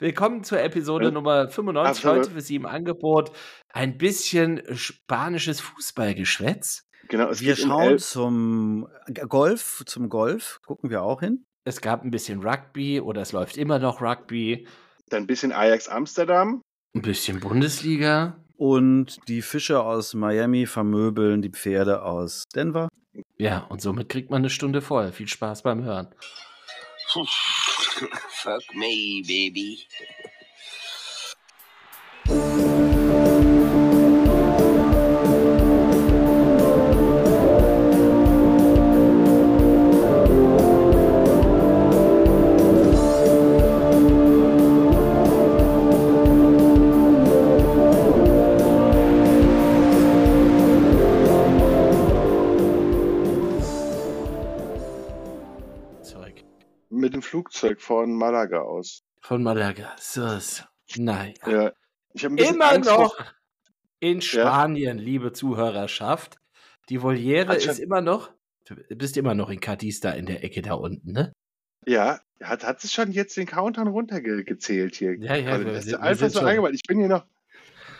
Willkommen zur Episode Ja. Nummer 95. Absolut. Heute für Sie im Angebot ein bisschen spanisches Fußballgeschwätz. Genau, es Wir schauen zum Golf, zum Golf, gucken wir auch hin. Es gab ein bisschen Rugby oder es läuft immer noch Rugby. dann ein bisschen Ajax Amsterdam. Ein bisschen Bundesliga. Und die Fische aus Miami vermöbeln die Pferde aus Denver. Ja, und somit kriegt man eine Stunde voll. Viel Spaß beim Hören. Fuck me, baby. Dem Flugzeug von Malaga aus. Von Malaga. So, so. Nein. Ja. Ich ein Immer Angst noch vor- in Spanien, liebe Zuhörerschaft. Die Voliere Hat schon- ist immer noch. Du bist immer noch in Cadiz da in der Ecke da unten, ne? Ja, hat, hat es schon jetzt den Countdown runtergezählt hier? Ja, ja, Also, das ist einfach so eingebaut. Ich bin hier noch,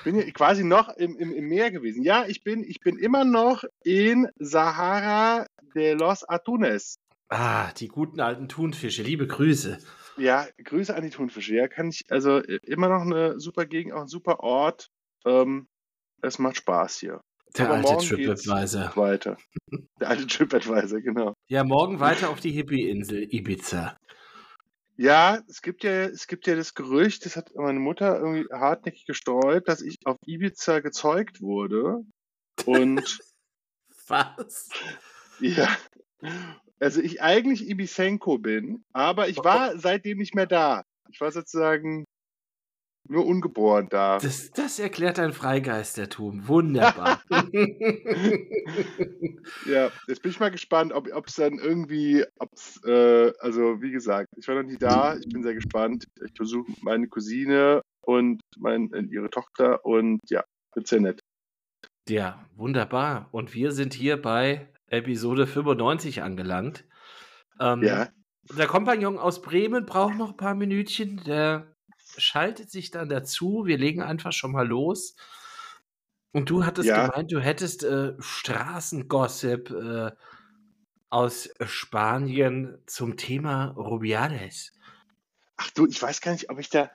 bin hier quasi noch im, im, im Meer gewesen. Ja, ich bin, ich bin immer noch in Sahara de los Atunes. Ah, die guten alten Thunfische. Liebe Grüße. Ja, Grüße an die Thunfische. Ja, kann ich, also äh, immer noch eine super Gegend, auch ein super Ort. Ähm, es macht Spaß hier. Der Aber alte TripAdvisor. Weiter. Der alte TripAdvisor, genau. Ja, morgen weiter auf die Hippie-Insel Ibiza. Ja, es gibt ja, es gibt ja das Gerücht, das hat meine Mutter irgendwie hartnäckig gestreut, dass ich auf Ibiza gezeugt wurde. Und Was? ja, also ich eigentlich Ibizenko bin, aber ich war seitdem nicht mehr da. Ich war sozusagen nur ungeboren da. Das, das erklärt dein Freigeistertum. Wunderbar. Ja, jetzt bin ich mal gespannt, ob es dann irgendwie, ob's, äh, also wie gesagt, ich war noch nie da, ich bin sehr gespannt. Ich besuche meine Cousine und mein, ihre Tochter und ja, wird sehr nett. ja, wunderbar. Und wir sind hier bei Episode 95 angelangt. Ähm, Ja, Der Kompagnon aus Bremen braucht noch ein paar Minütchen. Der schaltet sich dann dazu. Wir legen einfach schon mal los. Und du hattest Ja. gemeint, du hättest äh, Straßengossip äh, aus Spanien zum Thema Rubiales. ach du, ich weiß gar nicht, ob ich da,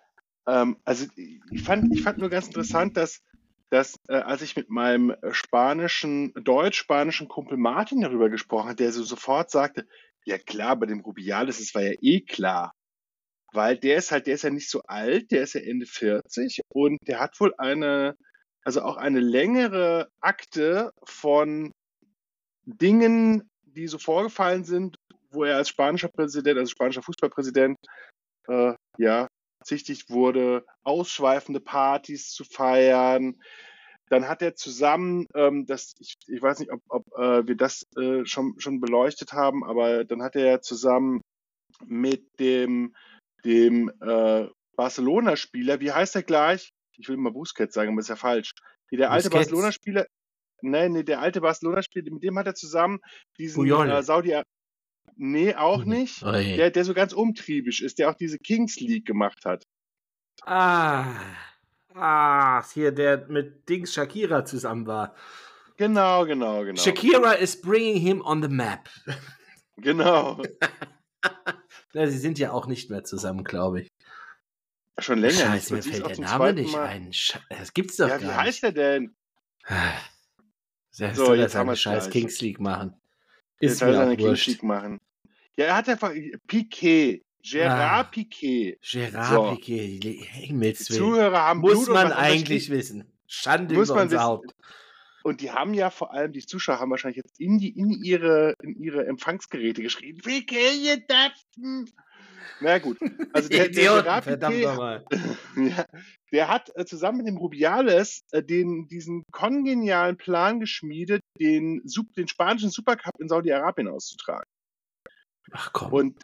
ähm, also ich fand, ich fand nur ganz interessant, dass, dass äh, als ich mit meinem äh, spanischen, deutsch-spanischen Kumpel Martin darüber gesprochen habe, der so sofort sagte, ja klar, bei dem Rubiales, das war ja eh klar. Weil der ist halt, der ist ja nicht so alt, der ist ja Ende 40 und der hat wohl eine, also auch eine längere Akte von Dingen, die so vorgefallen sind, wo er als spanischer Präsident, also spanischer Fußballpräsident, äh, ja, bezichtigt wurde, ausschweifende Partys zu feiern. Dann hat er zusammen, ähm, das, ich, ich weiß nicht, ob, ob äh, wir das äh, schon, schon beleuchtet haben, aber dann hat er zusammen mit dem, dem äh, Barcelona-Spieler, wie heißt er gleich? Ich will immer Busquets sagen, aber ist ja falsch. Wie der alte. Barcelona-Spieler, nee, nee, der alte Barcelona-Spieler, mit dem hat er zusammen diesen äh, Saudi, nee, auch nicht. Oje. Der, der so ganz umtriebig ist, der auch diese Kings League gemacht hat. Ah, ah, hier der mit Dings Shakira zusammen war. Genau, genau, genau. Shakira is bringing him on the map. Genau. Na, sie sind ja auch nicht mehr zusammen, glaube ich. Schon länger. Scheiße, mir nicht. Fällt der Name nicht Mal- ein. Das gibt's doch Ja, wie gar heißt nicht. er denn? Selbst So, soll er jetzt haben seine wir's scheiß gleich. Kings League machen. Ist soll er mir seine. League machen. Ja, er hat einfach Piquet. Gerard Ah. Piquet. Gerard So. Piquet, Himmels Willen. Zuhörer haben Muss Blut man eigentlich wissen. Schande Muss über man unser wissen. Haupt. Und die haben ja vor allem, die Zuschauer haben wahrscheinlich jetzt in, die, in, ihre, in ihre Empfangsgeräte geschrieben. Piquet, ihr Dapfen. Na gut. Also der, der verdammt nochmal. Ja, der hat äh, zusammen mit dem Rubiales äh, den, diesen kongenialen Plan geschmiedet, den, den spanischen Supercup in Saudi-Arabien auszutragen. Ach komm. Und,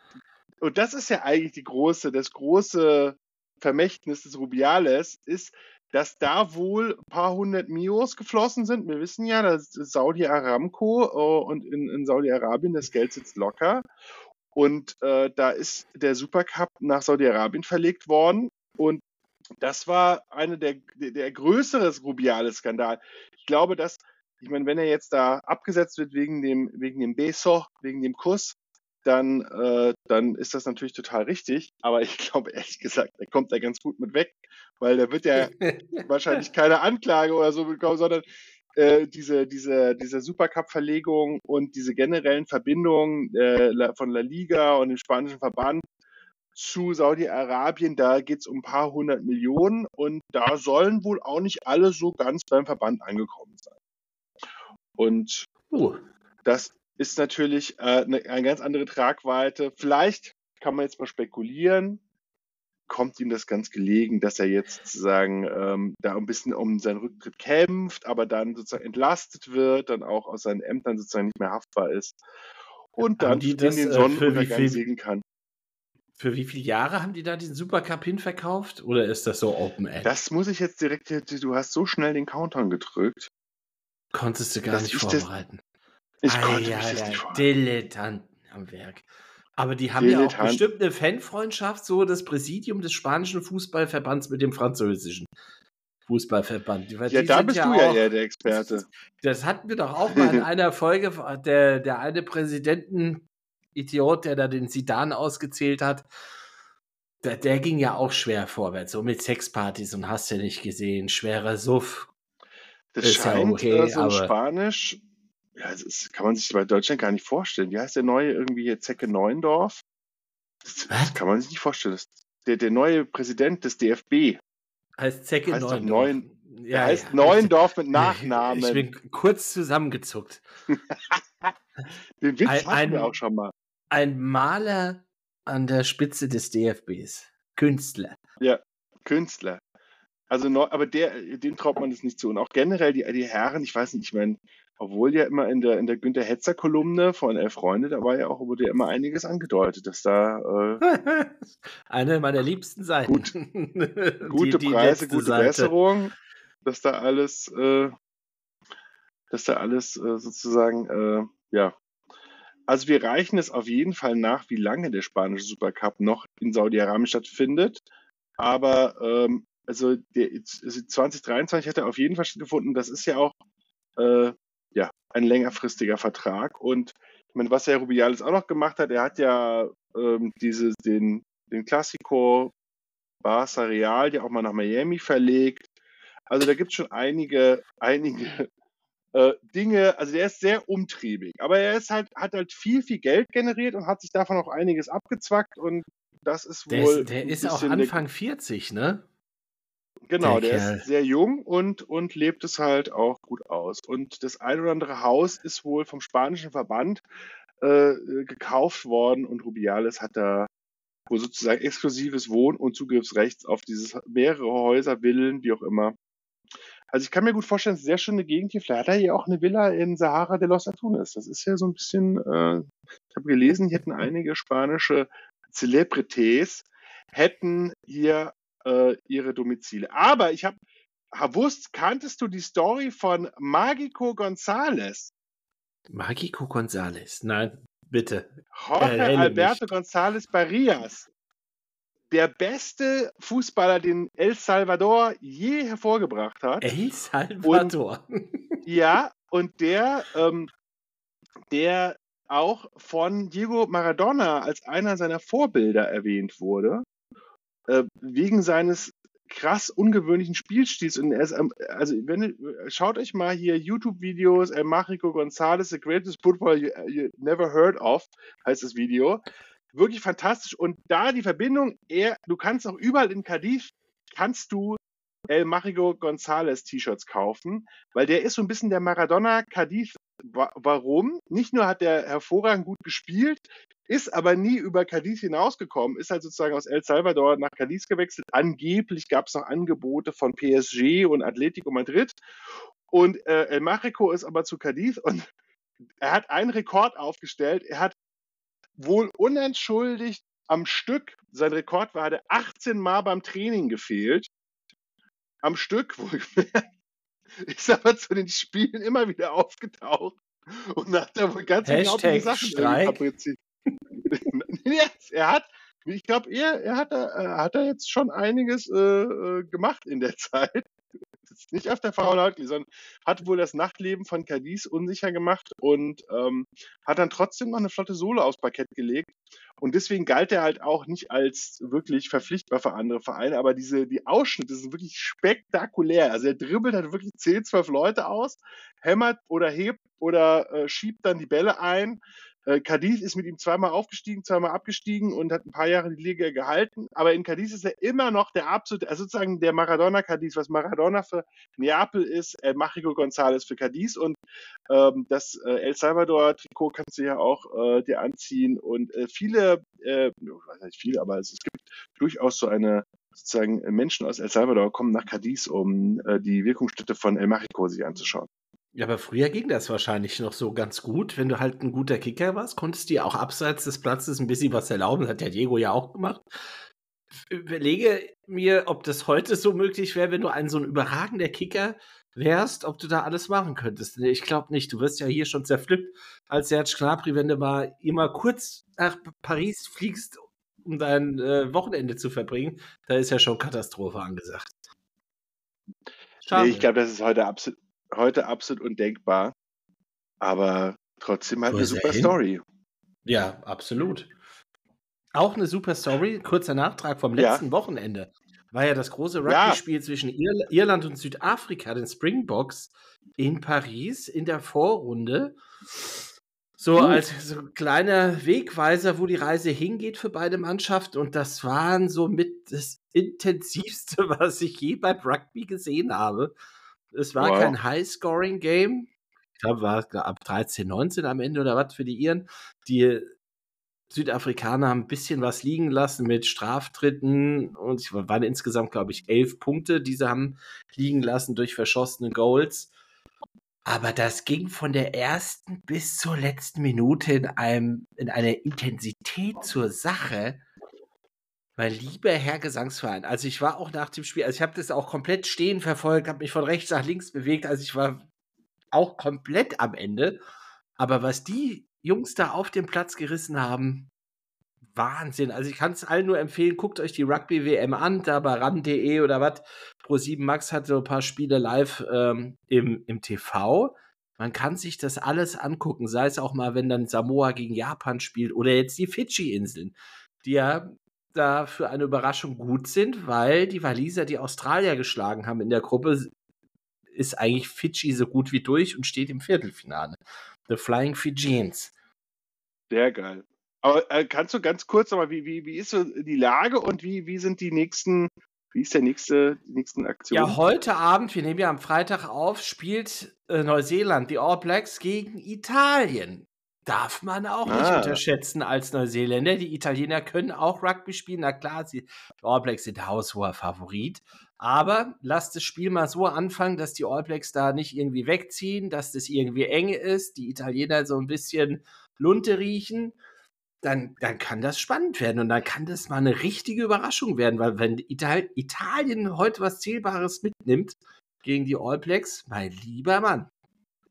und das ist ja eigentlich die große, das große Vermächtnis des Rubiales, ist, dass da wohl ein paar hundert Mios geflossen sind. Wir wissen ja, das ist Saudi Aramco äh, und in, in Saudi-Arabien das Geld sitzt locker. Und äh, da ist der Supercup nach Saudi-Arabien verlegt worden. Und das war eine der, der, der größeres rubiales Skandal. Ich glaube, dass, ich meine, wenn er jetzt da abgesetzt wird wegen dem, wegen dem Beso, wegen dem Kuss, dann, äh, dann ist das natürlich total richtig. Aber ich glaube, ehrlich gesagt, er kommt da ganz gut mit weg, weil da wird ja wahrscheinlich keine Anklage oder so bekommen, sondern äh, diese, diese, diese Supercup-Verlegung und diese generellen Verbindungen äh, von La Liga und dem spanischen Verband zu Saudi-Arabien, da geht es um ein paar hundert Millionen und da sollen wohl auch nicht alle so ganz beim Verband angekommen sein. Und uh. das ist natürlich äh, eine, eine ganz andere Tragweite. Vielleicht kann man jetzt mal spekulieren, kommt ihm das ganz gelegen, dass er jetzt sozusagen ähm, da ein bisschen um seinen Rücktritt kämpft, aber dann sozusagen entlastet wird, dann auch aus seinen Ämtern sozusagen nicht mehr haftbar ist und dann in den äh, Sonnenuntergang segeln kann. Für wie viele Jahre haben die da diesen Supercup hinverkauft? Oder ist das so Open End? Das muss ich jetzt direkt, du hast so schnell den Countdown gedrückt. Konntest du gar nicht das- vorbereiten. Ich konnte mich das nicht vorstellen. Dilettanten am Werk. Aber die haben ja auch Dilettant. bestimmt eine Fanfreundschaft, so das Präsidium des spanischen Fußballverbands mit dem französischen Fußballverband. Weil Ja, da bist du ja auch- eher der Experte. Das hatten wir doch auch mal in einer Folge, der, der eine Präsidenten-Idiot, der da den Sidan ausgezählt hat, der, der ging ja auch schwer vorwärts, so mit Sexpartys und hast ja nicht gesehen, schwerer Suff. Das Ist ja scheint okay, äh, so ein aber- Spanisch, ja, das ist, kann man sich bei Deutschland gar nicht vorstellen. Wie heißt der neue irgendwie hier Zecke Neuendorf? Das, das kann man sich nicht vorstellen. Das, der, der neue Präsident des DFB Heißt Zecke Heißt Neuendorf. Neuen- ja, der heißt ja. Neuendorf mit Nachnamen. Ich bin kurz zusammengezuckt. Den Witz ein- hatten wir auch schon mal. Ein Maler an der Spitze des DFBs. Künstler. Künstler. Also, aber der, dem traut man das nicht zu. Und auch generell die, die Herren, ich weiß nicht, ich meine, obwohl ja immer in der, in der Günter Hetzer Kolumne von Elf Freunde, da war ja auch, wurde ja immer einiges angedeutet, dass da, äh, Eine meiner liebsten Seiten. Gut. Die- gute die Preise, letzte gute Seite. Besserung, dass da alles, äh, dass da alles äh, sozusagen, äh, ja. Also wir reichen es auf jeden Fall nach, wie lange der spanische Supercup noch in Saudi-Arabien stattfindet. Aber ähm, also der also 2023 hat er auf jeden Fall stattgefunden. Das ist ja auch äh, ja ein längerfristiger Vertrag. Und ich meine, was Herr Rubiales auch noch gemacht hat, er hat ja ähm, diese, den, den Classico Barca Real ja auch mal nach Miami verlegt. Also da gibt es schon einige, einige äh, Dinge. Also der ist sehr umtriebig, aber er ist halt, hat halt viel, viel Geld generiert und hat sich davon auch einiges abgezwackt und das ist Der wohl. ist, der ist auch der- Anfang 40, ne? Genau, der der, ist sehr jung und, und lebt es halt auch gut aus. Und das ein oder andere Haus ist wohl vom spanischen Verband äh, gekauft worden und Rubiales hat da wohl sozusagen exklusives Wohn- und Zugriffsrecht auf dieses mehrere Häuser, Villen, wie auch immer. Also ich kann mir gut vorstellen, es ist eine sehr schöne Gegend hier. Vielleicht hat er hier auch eine Villa in Sahara de los Atunes. Das ist ja so ein bisschen, äh, ich habe gelesen, hier hätten einige spanische Celebrities hätten hier äh, ihre Domizile. Aber ich habe gewusst, kanntest du die Story von Magico González? Magico González. Nein, bitte. Jorge Erhelle Alberto mich. González Barrias. Der beste Fußballer, den El Salvador je hervorgebracht hat. El Salvador. Ja, und der, ähm, der auch von Diego Maradona als einer seiner Vorbilder erwähnt wurde, äh, wegen seines krass ungewöhnlichen Spielstils. Und er ist, also wenn schaut euch mal hier YouTube-Videos, El Mágico González, the greatest footballer you, you never heard of, heißt das Video. Wirklich fantastisch. Und da die Verbindung, er, du kannst auch überall in Cadiz, kannst du El Mágico González T-Shirts kaufen, weil der ist so ein bisschen der Maradona Cadiz. Wa- Warum? Nicht nur hat der hervorragend gut gespielt, ist aber nie über Cadiz hinausgekommen, ist halt sozusagen aus El Salvador nach Cadiz gewechselt. Angeblich gab es noch Angebote von PSG und Atletico Madrid. Und äh, El Mágico ist aber zu Cadiz und er hat einen Rekord aufgestellt. Er hat wohl unentschuldigt am Stück, sein Rekord war, hat er 18 Mal beim Training gefehlt. Am Stück, wohlgemerkt. Ist aber zu den Spielen immer wieder aufgetaucht und hat da wohl ganz unglaubliche Sachen fabriziert. Er hat Ich glaube, er, er hat da, äh, hat da jetzt schon einiges äh, äh gemacht in der Zeit. Nicht auf der Frauenhautli, sondern hat wohl das Nachtleben von Cadiz unsicher gemacht und ähm, hat dann trotzdem noch eine flotte Sohle aufs Parkett gelegt. Und deswegen galt er halt auch nicht als wirklich verpflichtbar für andere Vereine, aber diese, die Ausschnitte sind wirklich spektakulär. Also er dribbelt halt wirklich 10, 12 Leute aus, hämmert oder hebt oder äh, schiebt dann die Bälle ein äh, Cadiz ist mit ihm zweimal aufgestiegen, zweimal abgestiegen und hat ein paar Jahre die Liga gehalten. Aber in Cadiz ist er immer noch der absolute, also sozusagen der Maradona Cadiz, was Maradona für Neapel ist, äh, Machico González für Cadiz. Und ähm, das äh, El Salvador-Trikot kannst du ja auch äh, dir anziehen. Und äh, viele, äh, weiß nicht viele, aber es, es gibt durchaus so eine sozusagen Menschen aus El Salvador kommen nach Cadiz, um äh, die Wirkungsstätte von El Machico sich anzuschauen. Ja, aber früher ging das wahrscheinlich noch so ganz gut. Wenn du halt ein guter Kicker warst, konntest du ja auch abseits des Platzes ein bisschen was erlauben. Das hat ja Diego ja auch gemacht. Überlege mir, ob das heute so möglich wäre, wenn du ein so ein überragender Kicker wärst, ob du da alles machen könntest. Ich glaube nicht. Du wirst ja hier schon zerflippt als Serge Gnabry, wenn du mal immer kurz nach Paris fliegst, um dein äh, Wochenende zu verbringen. Da ist ja schon Katastrophe angesagt. Nee, ich glaube, das ist heute absolut heute absolut undenkbar, aber trotzdem halt eine super Story. Ja, absolut. Auch eine super Story, kurzer Nachtrag vom letzten ja. Wochenende. War ja das große Rugby-Spiel ja. zwischen Ir Irland und Südafrika, den Springboks, in Paris in der Vorrunde. So uh. als so kleiner Wegweiser, wo die Reise hingeht für beide Mannschaften. Und das waren so mit das intensivste, was ich je beim Rugby gesehen habe. Es war wow. kein High-Scoring-Game. Ich glaube, war ab 13, 19 am Ende oder was für die Iren. Die Südafrikaner haben ein bisschen was liegen lassen mit Straftritten und es waren insgesamt, glaube ich, elf Punkte, die sie haben liegen lassen durch verschossene Goals. Aber das ging von der ersten bis zur letzten Minute in, einem, in einer Intensität zur Sache. Mein lieber Herr Gesangsverein, also ich war auch nach dem Spiel, also ich habe das auch komplett stehen verfolgt, habe mich von rechts nach links bewegt, also ich war auch komplett am Ende. Aber was die Jungs da auf dem Platz gerissen haben, Wahnsinn. Also ich kann es allen nur empfehlen, guckt euch die Rugby-WM an, da bei ran.de oder was. Pro7 Max hat so ein paar Spiele live ähm, im, im TV. Man kann sich das alles angucken, sei es auch mal, wenn dann Samoa gegen Japan spielt oder jetzt die Fidschi-Inseln, die ja da für eine Überraschung gut sind, weil die Waliser die Australier geschlagen haben in der Gruppe, ist eigentlich Fidschi so gut wie durch und steht im Viertelfinale. The Flying Fijians. Sehr geil. Aber äh, kannst du ganz kurz nochmal, wie, wie, wie ist so die Lage und wie, wie sind die nächsten, wie ist der nächste, die nächsten Aktionen? Ja, heute Abend, wir nehmen ja am Freitag auf, spielt äh, Neuseeland, die All Blacks gegen Italien. Darf man auch ah. nicht unterschätzen als Neuseeländer. Die Italiener können auch Rugby spielen. Na klar, die All Blacks sind haushoher Favorit. Aber lasst das Spiel mal so anfangen, dass die All Blacks da nicht irgendwie wegziehen, dass das irgendwie eng ist, die Italiener so ein bisschen Lunte riechen. Dann, dann kann das spannend werden und dann kann das mal eine richtige Überraschung werden, weil wenn Ital Italien heute was Zählbares mitnimmt gegen die All Blacks, mein lieber Mann.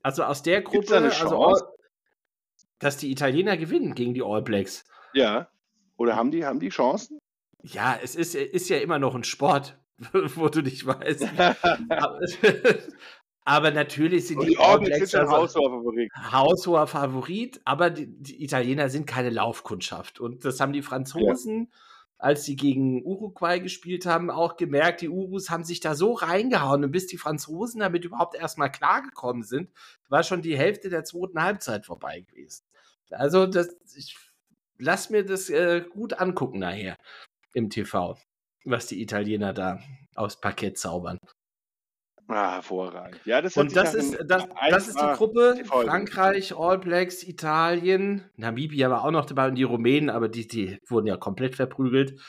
Also aus der Gruppe, also dass die Italiener gewinnen gegen die All Blacks. Ja. Oder haben die, haben die Chancen? Ja, es ist, ist ja immer noch ein Sport, wo du nicht weißt. aber, natürlich sind Und die, die All Blacks also haushoher Favorit. Haushoher Favorit, aber die, die, Italiener sind keine Laufkundschaft. Und das haben die Franzosen. Ja als sie gegen Uruguay gespielt haben, auch gemerkt, die Urus haben sich da so reingehauen und bis die Franzosen damit überhaupt erstmal klargekommen sind, war schon die Hälfte der zweiten Halbzeit vorbei gewesen. Also, das, ich lass mir das äh, gut angucken nachher im TV, was die Italiener da aufs Parkett zaubern. Ah, hervorragend. Ja, das Und das ist, das, das ist die Gruppe Frankreich, All Blacks, Italien, Namibia war auch noch dabei und die Rumänen, aber die, die wurden ja komplett verprügelt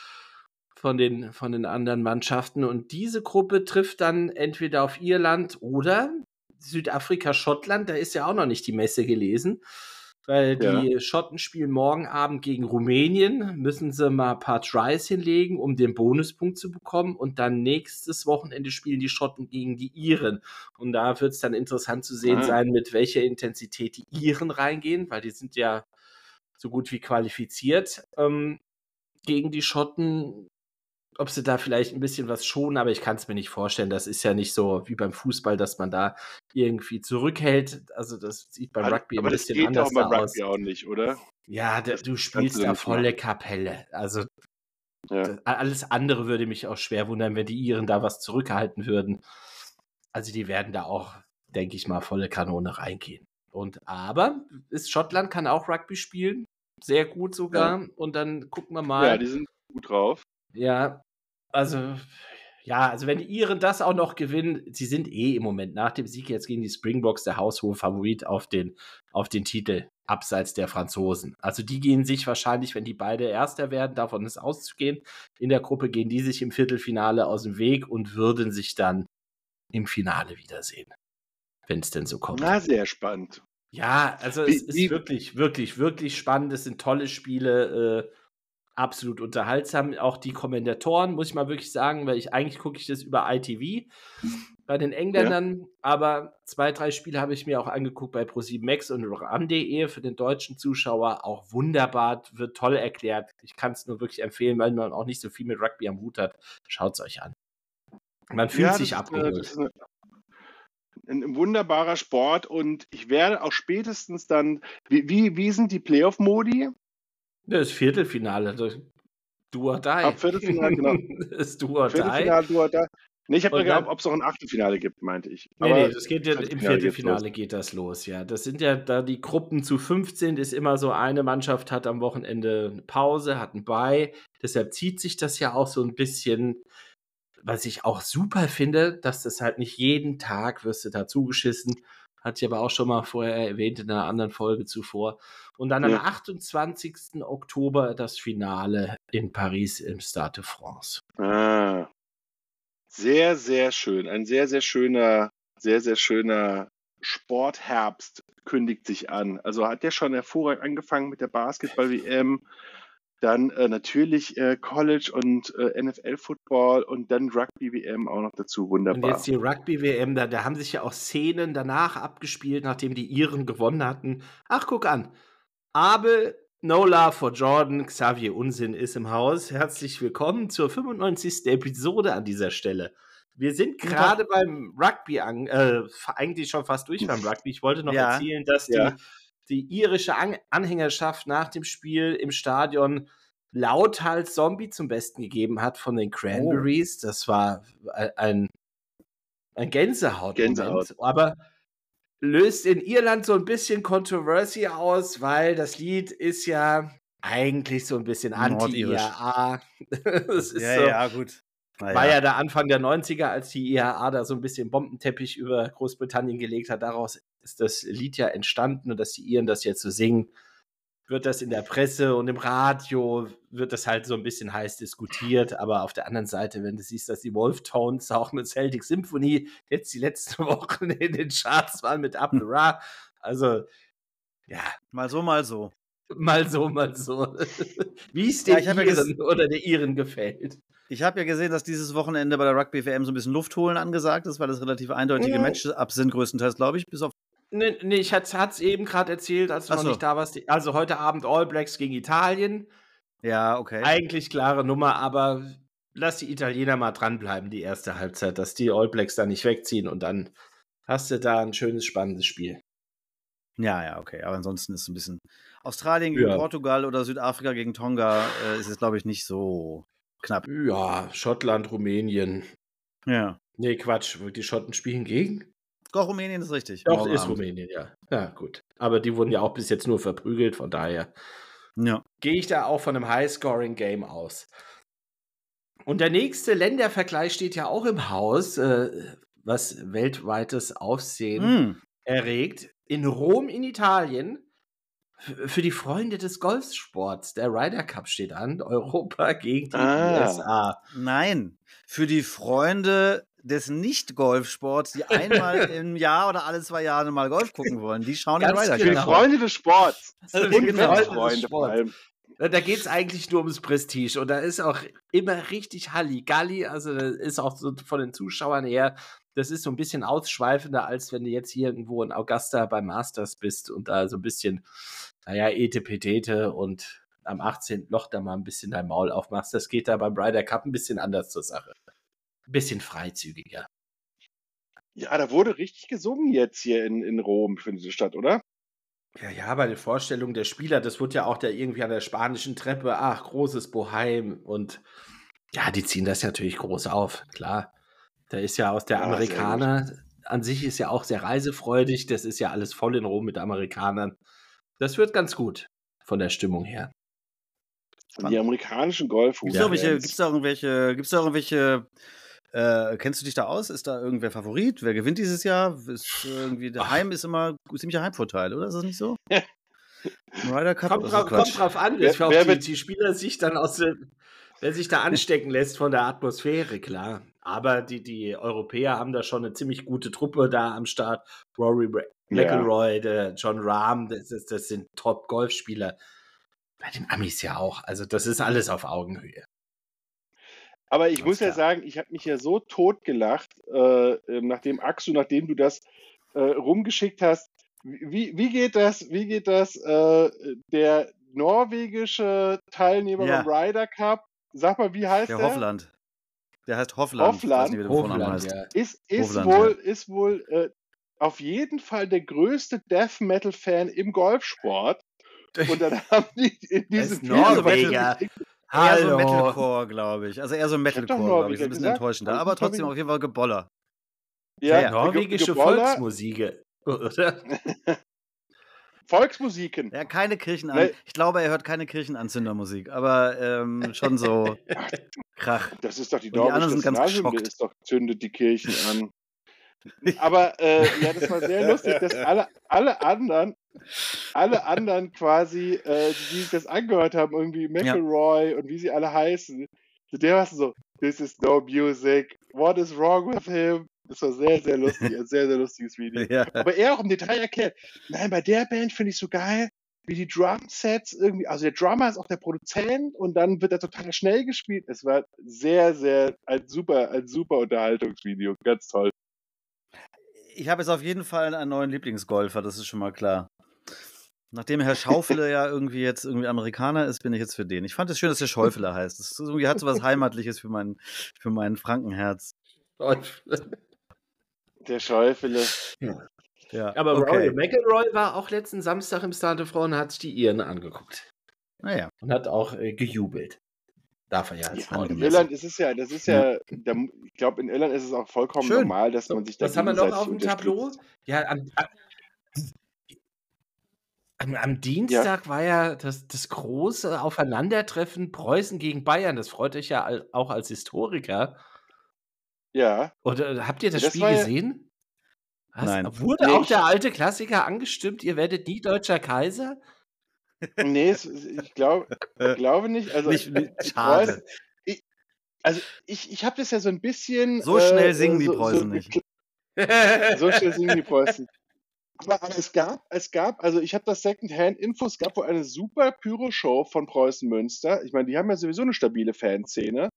von den, von den anderen Mannschaften. Und diese Gruppe trifft dann entweder auf Irland oder Südafrika, Schottland. Da ist ja auch noch nicht die Messe gelesen weil die ja. Schotten spielen morgen Abend gegen Rumänien, müssen sie mal ein paar Tries hinlegen, um den Bonuspunkt zu bekommen und dann nächstes Wochenende spielen die Schotten gegen die Iren und da wird es dann interessant zu sehen ah. sein, mit welcher Intensität die Iren reingehen, weil die sind ja so gut wie qualifiziert. Ähm, gegen die Schotten. Ob sie da vielleicht ein bisschen was schonen, aber ich kann es mir nicht vorstellen. Das ist ja nicht so wie beim Fußball, dass man da irgendwie zurückhält. Also das sieht beim Rugby aber ein das bisschen geht anders auch beim da aus. Rugby auch nicht, oder? Ja, da, Das du spielst da volle machen. Kapelle. Also Ja. das, alles andere würde mich auch schwer wundern, wenn die Iren da was zurückhalten würden. Also die werden da auch, denke ich mal, volle Kanone reingehen. Und aber ist Schottland kann auch Rugby spielen, sehr gut sogar. Und dann gucken wir ja, mal. die sind gut drauf. Ja, also ja, also wenn die Iren das auch noch gewinnen, sie sind eh im Moment nach dem Sieg jetzt gegen die Springboks der haushohe Favorit auf den, auf den Titel, abseits der Franzosen. Also die gehen sich wahrscheinlich, wenn die beide Erster werden, davon ist auszugehen, in der Gruppe gehen die sich im Viertelfinale aus dem Weg und würden sich dann im Finale wiedersehen. Wenn es denn so kommt. Na, sehr spannend. Ja, also Wie- es ist wie- wirklich, wirklich, wirklich spannend. Es sind tolle Spiele, äh, absolut unterhaltsam. Auch die Kommentatoren, muss ich mal wirklich sagen, weil ich eigentlich gucke ich das über ITV bei den Engländern, aber zwei, drei Spiele habe ich mir auch angeguckt bei Pro7 Max und ran.de für den deutschen Zuschauer. Auch wunderbar, wird toll erklärt. Ich kann es nur wirklich empfehlen, weil man auch nicht so viel mit Rugby am Hut hat. Schaut es euch an. Man fühlt Ja, sich äh, abgeholt. ein, ein wunderbarer Sport und ich werde auch spätestens dann, wie, wie, wie sind die Playoff-Modi? Das Viertelfinale. Das Do or die. Ab Viertelfinale, genau. das Do or die. Viertelfinale, du da. Nee, ich habe mir gedacht, ob es auch ein Achtelfinale gibt, meinte ich. Nee, Aber nee, das geht ja im Viertelfinale geht das los, ja. Das sind ja da die Gruppen zu 15, ist immer so, eine Mannschaft hat am Wochenende eine Pause, hat ein Bye. Deshalb zieht sich das ja auch so ein bisschen, was ich auch super finde, dass das halt nicht jeden Tag wirst du da zugeschissen. Hatte ich aber auch schon mal vorher erwähnt in einer anderen Folge zuvor. Und dann am Ja. 28. Oktober das Finale in Paris im Stade de France. Ah. Sehr, sehr schön. Ein sehr, sehr schöner, sehr, sehr schöner Sportherbst kündigt sich an. Also hat der schon hervorragend angefangen mit der Basketball-WM, dann äh, natürlich äh, College und äh, NFL-Football und dann Rugby-WM auch noch dazu. Und Wunderbar. jetzt die Rugby-WM, da, da haben sich ja auch Szenen danach abgespielt, nachdem die Iren gewonnen hatten. Ach, guck an. Abel, No Love for Jordan, Xavier Unsinn ist im Haus. Herzlich willkommen zur 95. Episode an dieser Stelle. Wir sind gerade beim Rugby, an, äh, eigentlich schon fast durch beim Rugby. Ich wollte noch Ja. erzählen, dass Ja. die, die irische an Anhängerschaft nach dem Spiel im Stadion lauthals Zombie zum Besten gegeben hat von den Cranberries. Das war ein, ein Gänsehaut. Gänsehaut. Aber löst in Irland so ein bisschen Controversy aus, weil das Lied ist ja eigentlich so ein bisschen anti-IAA. das ist ja, so, ja, gut. Na war ja der Anfang der 90er, als die IAA da so ein bisschen Bombenteppich über Großbritannien gelegt hat. Daraus ist das Lied ja entstanden und dass die Iren das jetzt so singen, wird das in der Presse und im Radio, wird das halt so ein bisschen heiß diskutiert. Aber auf der anderen Seite, wenn du siehst, dass die Wolftones auch mit Celtic Symphony jetzt die letzten Wochen in den Charts waren mit Up the Ra, also ja, Mal so, mal so. mal so, mal so. Wie es Ja, den hab ja Iren oder der Iren gefällt. Ich habe ja gesehen, dass dieses Wochenende bei der Rugby-WM so ein bisschen Luft holen angesagt ist, weil das relativ eindeutige Mhm. Matchups sind, größtenteils, glaube ich, bis auf. Nee, nee ich hatte es eben gerade erzählt, als du Ach noch so. nicht da warst. Also heute Abend All Blacks gegen Italien. Ja, okay. Eigentlich klare Nummer, aber lass die Italiener mal dranbleiben, die erste Halbzeit, dass die All Blacks da nicht wegziehen und dann hast du da ein schönes, spannendes Spiel. Ja, ja, okay. Aber ansonsten ist es ein bisschen. Australien Ja. gegen Portugal oder Südafrika gegen Tonga äh, ist es, glaube ich, nicht so knapp. Ja, Schottland, Rumänien. Ja. Nee, Quatsch, die Schotten spielen gegen? Doch, Rumänien ist richtig. Doch, ist Abend. Rumänien, ja. Ja, gut. Aber die wurden ja auch bis jetzt nur verprügelt, von daher Ja. gehe ich da auch von einem High-Scoring-Game aus. Und der nächste Ländervergleich steht ja auch im Haus, äh, was weltweites Aufsehen Hm. erregt. In Rom in Italien. Für die Freunde des Golfsports. Der Ryder Cup steht an. Europa gegen die Ah. USA. Nein. Für die Freunde des Nicht-Golfsports, die einmal im Jahr oder alle zwei Jahre mal Golf gucken wollen, die schauen Ganz den Ryder Für Cup. die Genau. Freunde des Sports. Also Und die Freunde des Freunde vor Sports. allem. Da da geht es eigentlich nur ums Prestige. Und da ist auch immer richtig Halligalli. Also, das ist auch so von den Zuschauern her, das ist so ein bisschen ausschweifender, als wenn du jetzt hier irgendwo in Augusta beim Masters bist und da so ein bisschen, naja, Etepetete und am 18. Loch da mal ein bisschen dein Maul aufmachst. Das geht da beim Ryder Cup ein bisschen anders zur Sache. Ein bisschen freizügiger. Ja, da wurde richtig gesungen jetzt hier in, in Rom für diese Stadt, oder? Ja, ja, bei der Vorstellung der Spieler, das wird ja auch da irgendwie an der spanischen Treppe, ach, großes Boheim und ja, die ziehen das natürlich groß auf, klar. Da ist ja aus der Ja, Amerikaner, an sich ist ja auch sehr reisefreudig, das ist ja alles voll in Rom mit Amerikanern. Das wird ganz gut von der Stimmung her. Die amerikanischen Golfhus. Gibt es da irgendwelche, gibt's da irgendwelche, gibt's da irgendwelche äh, kennst du dich da aus? Ist da irgendwer Favorit? Wer gewinnt dieses Jahr? Ist irgendwie. Heim ist immer ein ziemlicher Heimvorteil, oder? Ist das nicht so? Ryder Cup? Kommt, Also drauf, kommt drauf an, Wer- wer, wer die, die Spieler sich dann aus dem, wer sich da anstecken lässt von der Atmosphäre, klar. Aber die, die Europäer haben da schon eine ziemlich gute Truppe da am Start. Rory Ra- Ja. McIlroy, der John Rahm, das, ist, das sind Top-Golfspieler. Bei den Amis ja auch. Also das ist alles auf Augenhöhe. Aber ich Ganz muss ja sagen, ich habe mich ja so totgelacht, äh, ähm, nachdem Axu, nachdem du das äh, rumgeschickt hast. Wie, wie geht das? Wie geht das? Äh, der norwegische Teilnehmer Ja. beim Ryder Cup, sag mal, wie heißt Der der? Hoffland. Der heißt Hoffland. Hoffland? nicht, heißt. ja. Ist, ist Hovland, wohl, ist wohl äh, auf jeden Fall der größte Death Metal Fan im Golfsport. Und dann haben die in diesem ist Norweger. Eher so Hallo. Metalcore, glaube ich. Also eher so Metalcore, glaube ich. So ein bisschen gesagt. enttäuschender. Aber trotzdem auf jeden Fall Geboller. Ja, Ja, Norwegische Geboller, Volksmusik, oder? Volksmusiken. Ja, keine Kirchenan. Weil- Ich glaube, er hört keine Kirchenanzündermusik, aber ähm, schon so Krach. Das ist doch die die anderen norwegische sind ganz geschockt. ist doch zündet die Kirchen an. Aber äh, ja, das war sehr lustig, dass alle, alle anderen, alle anderen quasi, äh, die, sich das angehört haben, irgendwie McElroy und wie sie alle heißen, so der war so, this is no music, what is wrong with him? Das war sehr, sehr lustig, ein sehr, sehr lustiges Video. Ja. Aber er auch im Detail erklärt, nein, bei der Band finde ich so geil, wie die Drumsets irgendwie, also der Drummer ist auch der Produzent und dann wird er total schnell gespielt. Es war sehr, sehr, ein super, ein super Unterhaltungsvideo, ganz toll. Ich habe jetzt auf jeden Fall einen neuen Lieblingsgolfer, das ist schon mal klar. Nachdem Herr Schaufele ja irgendwie jetzt irgendwie Amerikaner ist, bin ich jetzt für den. Ich fand es schön, dass der Schäufele heißt. Das irgendwie hat so was Heimatliches für mein, für mein Frankenherz. Der Schäufele. Ja, Aber okay. Rory McIlroy war auch letzten Samstag im Stade de France und hat sich die Iren angeguckt. Naja. Und hat auch äh, gejubelt. Darf er ja als Ja, in. Irland ist es ja, das ist ja, da, ich glaube, in Irland ist es auch vollkommen Schön. normal, dass man sich da Was haben wir noch auf dem Tableau? Ja, am, am, am Dienstag war ja das, das große Aufeinandertreffen Preußen gegen Bayern. Das freut euch ja auch als Historiker. Ja, Oder habt ihr das, Das Spiel ja- gesehen? Was? Nein. Wurde Nee, auch der alte Klassiker angestimmt, ihr werdet nie deutscher Kaiser? Nee, ich glaube, glaube nicht. Also, Nicht- nicht- die schade. Ich, also ich, ich habe das ja so ein bisschen. So schnell singen die Preußen nicht. So schnell singen die Preußen. Aber, aber es gab, es gab, also ich habe das Secondhand-Info, es gab wohl eine super Pyro-Show von Preußen Münster. Ich meine, die haben ja sowieso eine stabile Fanszene.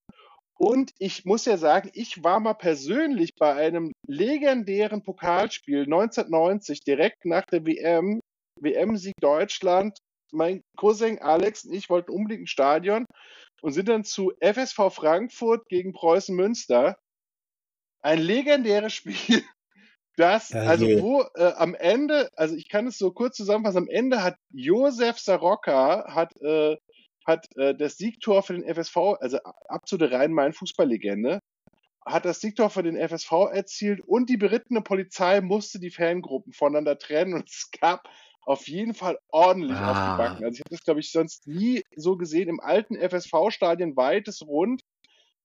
Und ich muss ja sagen, ich war mal persönlich bei einem legendären Pokalspiel 1990, direkt nach der WM, WM-Sieg Deutschland. Mein Cousin Alex und ich wollten unbedingt ein Stadion und sind dann zu FSV Frankfurt gegen Preußen Münster. Ein legendäres Spiel. Das, Ja, also wo äh, am Ende, also ich kann es so kurz zusammenfassen, am Ende hat Josef Sarocca hat, äh, hat äh, das Siegtor für den FSV, also ab zu der Rhein-Main Fußballlegende, hat das Siegtor für den FSV erzielt und die berittene Polizei musste die Fangruppen voneinander trennen und es gab auf jeden Fall ordentlich auf Ah. die Backen. Also ich habe das, glaube ich, sonst nie so gesehen. Im alten FSV-Stadion weites Rund,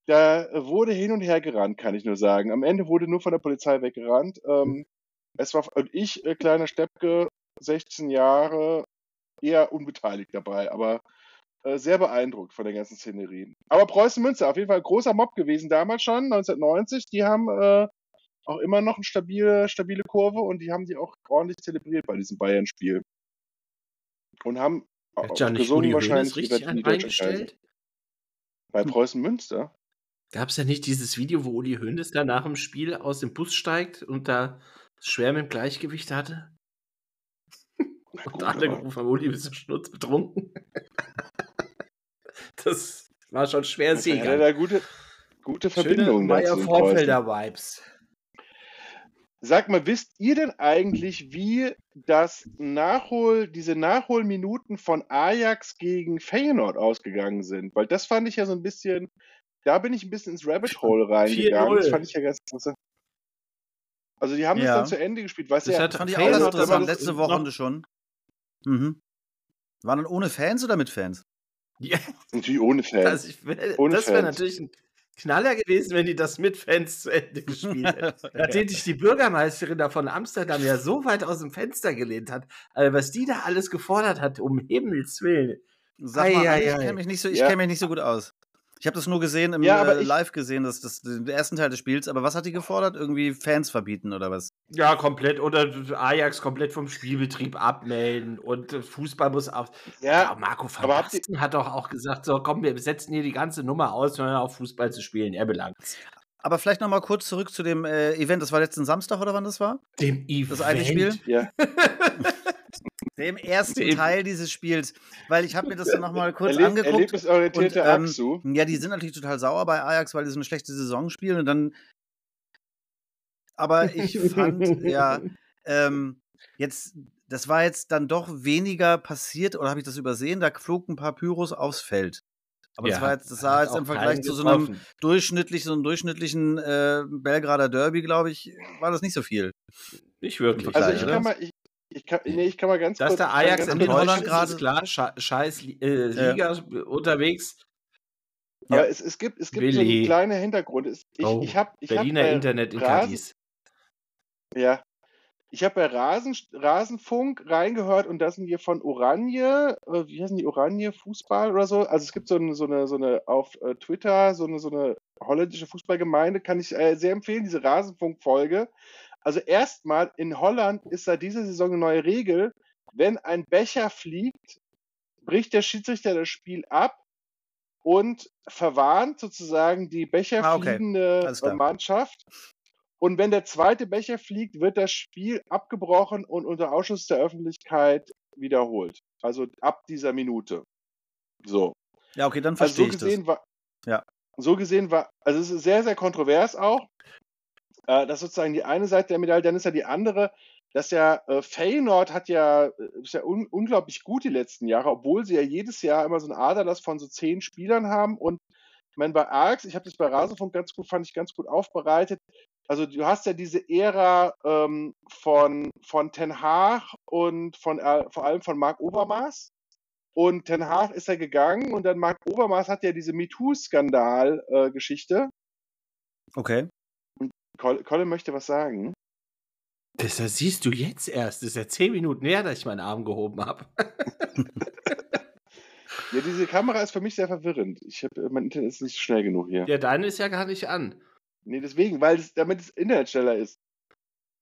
da wurde hin und her gerannt, kann ich nur sagen. Am Ende wurde nur von der Polizei weggerannt. Ähm, es war, und ich, äh, kleiner Steppke, 16 Jahre, eher unbeteiligt dabei, aber äh, sehr beeindruckt von der ganzen Szenerie. Aber Preußen Münster, auf jeden Fall großer Mob gewesen damals schon, 1990. Die haben äh, auch immer noch eine stabile, stabile Kurve und die haben die auch ordentlich zelebriert bei diesem Bayern-Spiel. Und haben Hat auch ja nicht gesungen wahrscheinlich richtig die reingestellt? Bei Preußen Münster? Gab es ja nicht dieses Video, wo Uli Hoeneß da nach dem Spiel aus dem Bus steigt und da schwer mit dem Gleichgewicht hatte? Na Und gut, alle gerufen haben, Uli, bist du schnurzbetrunken? Das war schon schwer Ja, Sieger. da gute, gute Schöne Verbindung. da zu Meyer den Preußen. Vorfelder Vibes. Sag mal, wisst ihr denn eigentlich, wie das Nachhol, diese Nachholminuten von Ajax gegen Feyenoord ausgegangen sind? Weil das fand ich ja so ein bisschen, da bin ich ein bisschen ins Rabbit Hole reingegangen. Das 4-0. fand ich ja ganz interessant. Also die haben Ja. das dann zu Ende gespielt. Weißt du, Das ja, hat- Das fand ich auch interessant. Letzte Woche schon. Mhm. Waren dann ohne Fans oder mit Fans? Ja, natürlich ohne Fans. das ich will- Ohne das wäre Fans. natürlich ein Knaller gewesen, wenn die das mit Fans zu Ende gespielt hätten. Nachdem sich die Bürgermeisterin da von Amsterdam ja so weit aus dem Fenster gelehnt hat, also was die da alles gefordert hat, um Himmels Willen. Sag mal, Ei, ich ei, ei. kenne mich, nicht so, ich Ja. kenn mich nicht so gut aus. Ich habe das nur gesehen, im Ja, aber äh, ich- Live gesehen, das, das, den ersten Teil des Spiels. Aber was hat die gefordert? Irgendwie Fans verbieten oder was? Ja, komplett. Oder Ajax komplett vom Spielbetrieb abmelden und Fußball muss auf. Ja, ja, Marco van hat doch auch gesagt: So, komm, wir setzen hier die ganze Nummer aus, um auf Fußball zu spielen. Er belangt Aber vielleicht noch mal kurz zurück zu dem äh, Event. Das war letzten Samstag oder wann das war? Dem Event. Das eine Spiel? ja. Dem ersten Dem- Teil dieses Spiels. Weil ich habe mir das dann noch mal kurz Erleb angeguckt. erlebnisorientierte Und, ähm, Aksu. Ja, die sind natürlich total sauer bei Ajax, weil die so eine schlechte Saison spielen. Und dann. Aber ich fand, ja, ähm, jetzt, das war jetzt dann doch weniger passiert, oder habe ich das übersehen? Da flogen ein paar Pyros aufs Feld. Aber das, Ja, war jetzt, das sah jetzt im Vergleich zu so einem durchschnittlichen, so einem durchschnittlichen äh, Belgrader Derby, glaube ich, war das nicht so viel. Nicht wirklich. Also ich kann mal, ich, ich kann, nee, ich kann mal ganz Dass kurz. der Ajax in Holland gerade- klar, sche scheiß äh, Ja. Liga unterwegs. Aber Ja. es, es gibt, es gibt so einen kleinen Hintergrund. Ich, Oh, ich habe, ich hab Berliner bei Internet in Rasen, Cadiz. ja, ich habe bei Rasen, Rasenfunk reingehört und da sind wir von Oranje, äh, wie heißen die Oranje Fußball oder so. Also es gibt so eine, so eine, so eine auf äh, Twitter so eine, so eine holländische Fußballgemeinde, kann ich äh, sehr empfehlen, diese Rasenfunk-Folge. Also erstmal in Holland ist seit dieser Saison eine neue Regel, wenn ein Becher fliegt, bricht der Schiedsrichter das Spiel ab und verwarnt sozusagen die Ah, okay. becherfliegende äh, klar. Mannschaft. Und wenn der zweite Becher fliegt, wird das Spiel abgebrochen und unter Ausschuss der Öffentlichkeit wiederholt. Also ab dieser Minute. So. Ja, okay, dann Also verstehe so ich gesehen das. war, Ja. so gesehen war, also es ist sehr, sehr kontrovers auch. Äh, das ist sozusagen die eine Seite der Medaille, dann ist ja die andere, dass ja äh, Feyenoord hat ja, äh, ist ja un unglaublich gut die letzten Jahre, obwohl sie ja jedes Jahr immer so ein Aderlass von so zehn Spielern haben und ich meine, bei Ajax, ich habe das bei Rasenfunk ganz gut, fand ich ganz gut aufbereitet. Also du hast ja diese Ära ähm, von, von Ten Haag und von äh, vor allem von Marc Overmars. Und Ten Haag ist ja gegangen und dann Marc Overmars hat ja diese MeToo-Skandal-Geschichte. Okay. Col Colin möchte was sagen. Das, siehst du jetzt erst. Das ist ja zehn Minuten her, dass ich meinen Arm gehoben habe. Ja, diese Kamera ist für mich sehr verwirrend. Ich hab, mein Internet ist nicht schnell genug hier. Ja, deine ist ja gar nicht an. Nee, deswegen, weil es, damit das Internet schneller ist.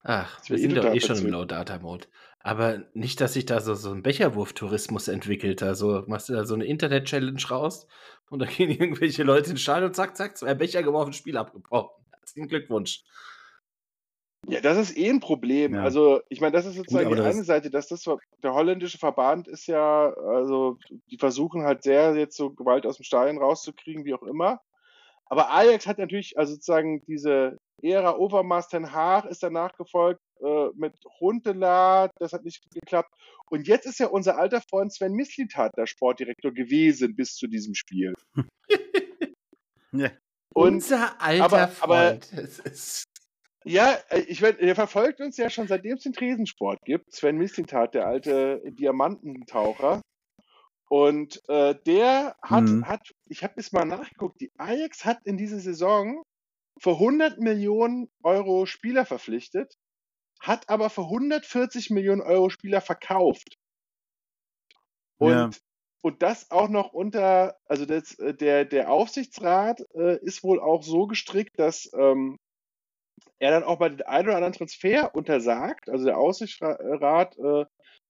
Ach, Das wir sind doch eh schon im. Low-Data-Mode. Aber nicht, dass sich da so, so ein Becherwurf-Tourismus entwickelt. Also machst du da so eine Internet-Challenge raus und dann gehen irgendwelche Leute in den Stadion und zack, zack, zwei Becher geworfen, Spiel abgebrochen. Herzlichen Glückwunsch. Ja, das ist eh ein Problem. Ja. Also, ich meine, das ist sozusagen aber die das- eine Seite, dass das der holländische Verband ist ja, also die versuchen halt sehr, jetzt so Gewalt aus dem Stadion rauszukriegen, wie auch immer. Aber Ajax hat natürlich, also sozusagen diese Ära Overmars Ten Haag ist danach gefolgt äh, mit Huntelaar, das hat nicht geklappt. Und jetzt ist ja unser alter Freund Sven Mislintat der Sportdirektor gewesen bis zu diesem Spiel. Ja. Und Unser alter aber- aber- Freund. Ist, Ja, äh, ich werd, er verfolgt uns ja schon seitdem es den Tresensport gibt. Sven Mislintat, der alte Diamantentaucher. Und äh, der hat, Mhm. hat ich habe jetzt mal nachgeguckt, die Ajax hat in dieser Saison für 100 Millionen Euro Spieler verpflichtet, hat aber für 140 Millionen Euro Spieler verkauft. Und, Ja. Und das auch noch unter, also das, äh, der, der Aufsichtsrat äh, ist wohl auch so gestrickt, dass ähm, er dann auch bei den einen oder anderen Transfer untersagt, also der Aufsichtsrat äh,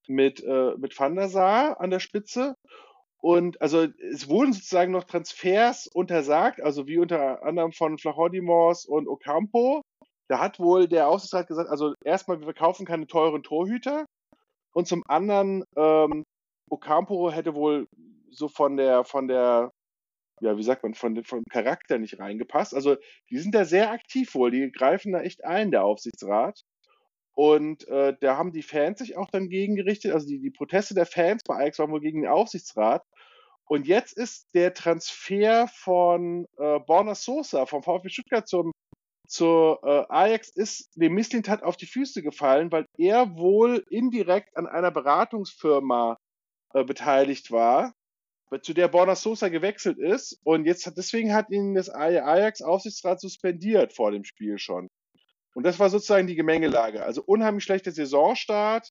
mit, äh, mit Van der Sar an der Spitze. Und also es wurden sozusagen noch Transfers untersagt, also wie unter anderem von Flachodimos und Ocampo. Da hat wohl der Aufsichtsrat gesagt, also erstmal, wir verkaufen keine teuren Torhüter. Und zum anderen, ähm, Ocampo hätte wohl so von der, von der ja, wie sagt man, von, vom Charakter nicht reingepasst. Also die sind da sehr aktiv wohl, die greifen da echt ein, der Aufsichtsrat. Und äh, da haben die Fans sich auch dann gegen gerichtet. Also die, die Proteste der Fans bei Ajax waren wohl gegen den Aufsichtsrat. Und jetzt ist der Transfer von äh, Borna Sosa vom VfB Stuttgart zum, zur äh, Ajax ist dem Misslintat auf die Füße gefallen, weil er wohl indirekt an einer Beratungsfirma äh, beteiligt war, zu der Borna Sosa gewechselt ist. Und jetzt hat, deswegen hat ihn das Ajax-Aufsichtsrat suspendiert vor dem Spiel schon. Und das war sozusagen die Gemengelage. Also unheimlich schlechter Saisonstart.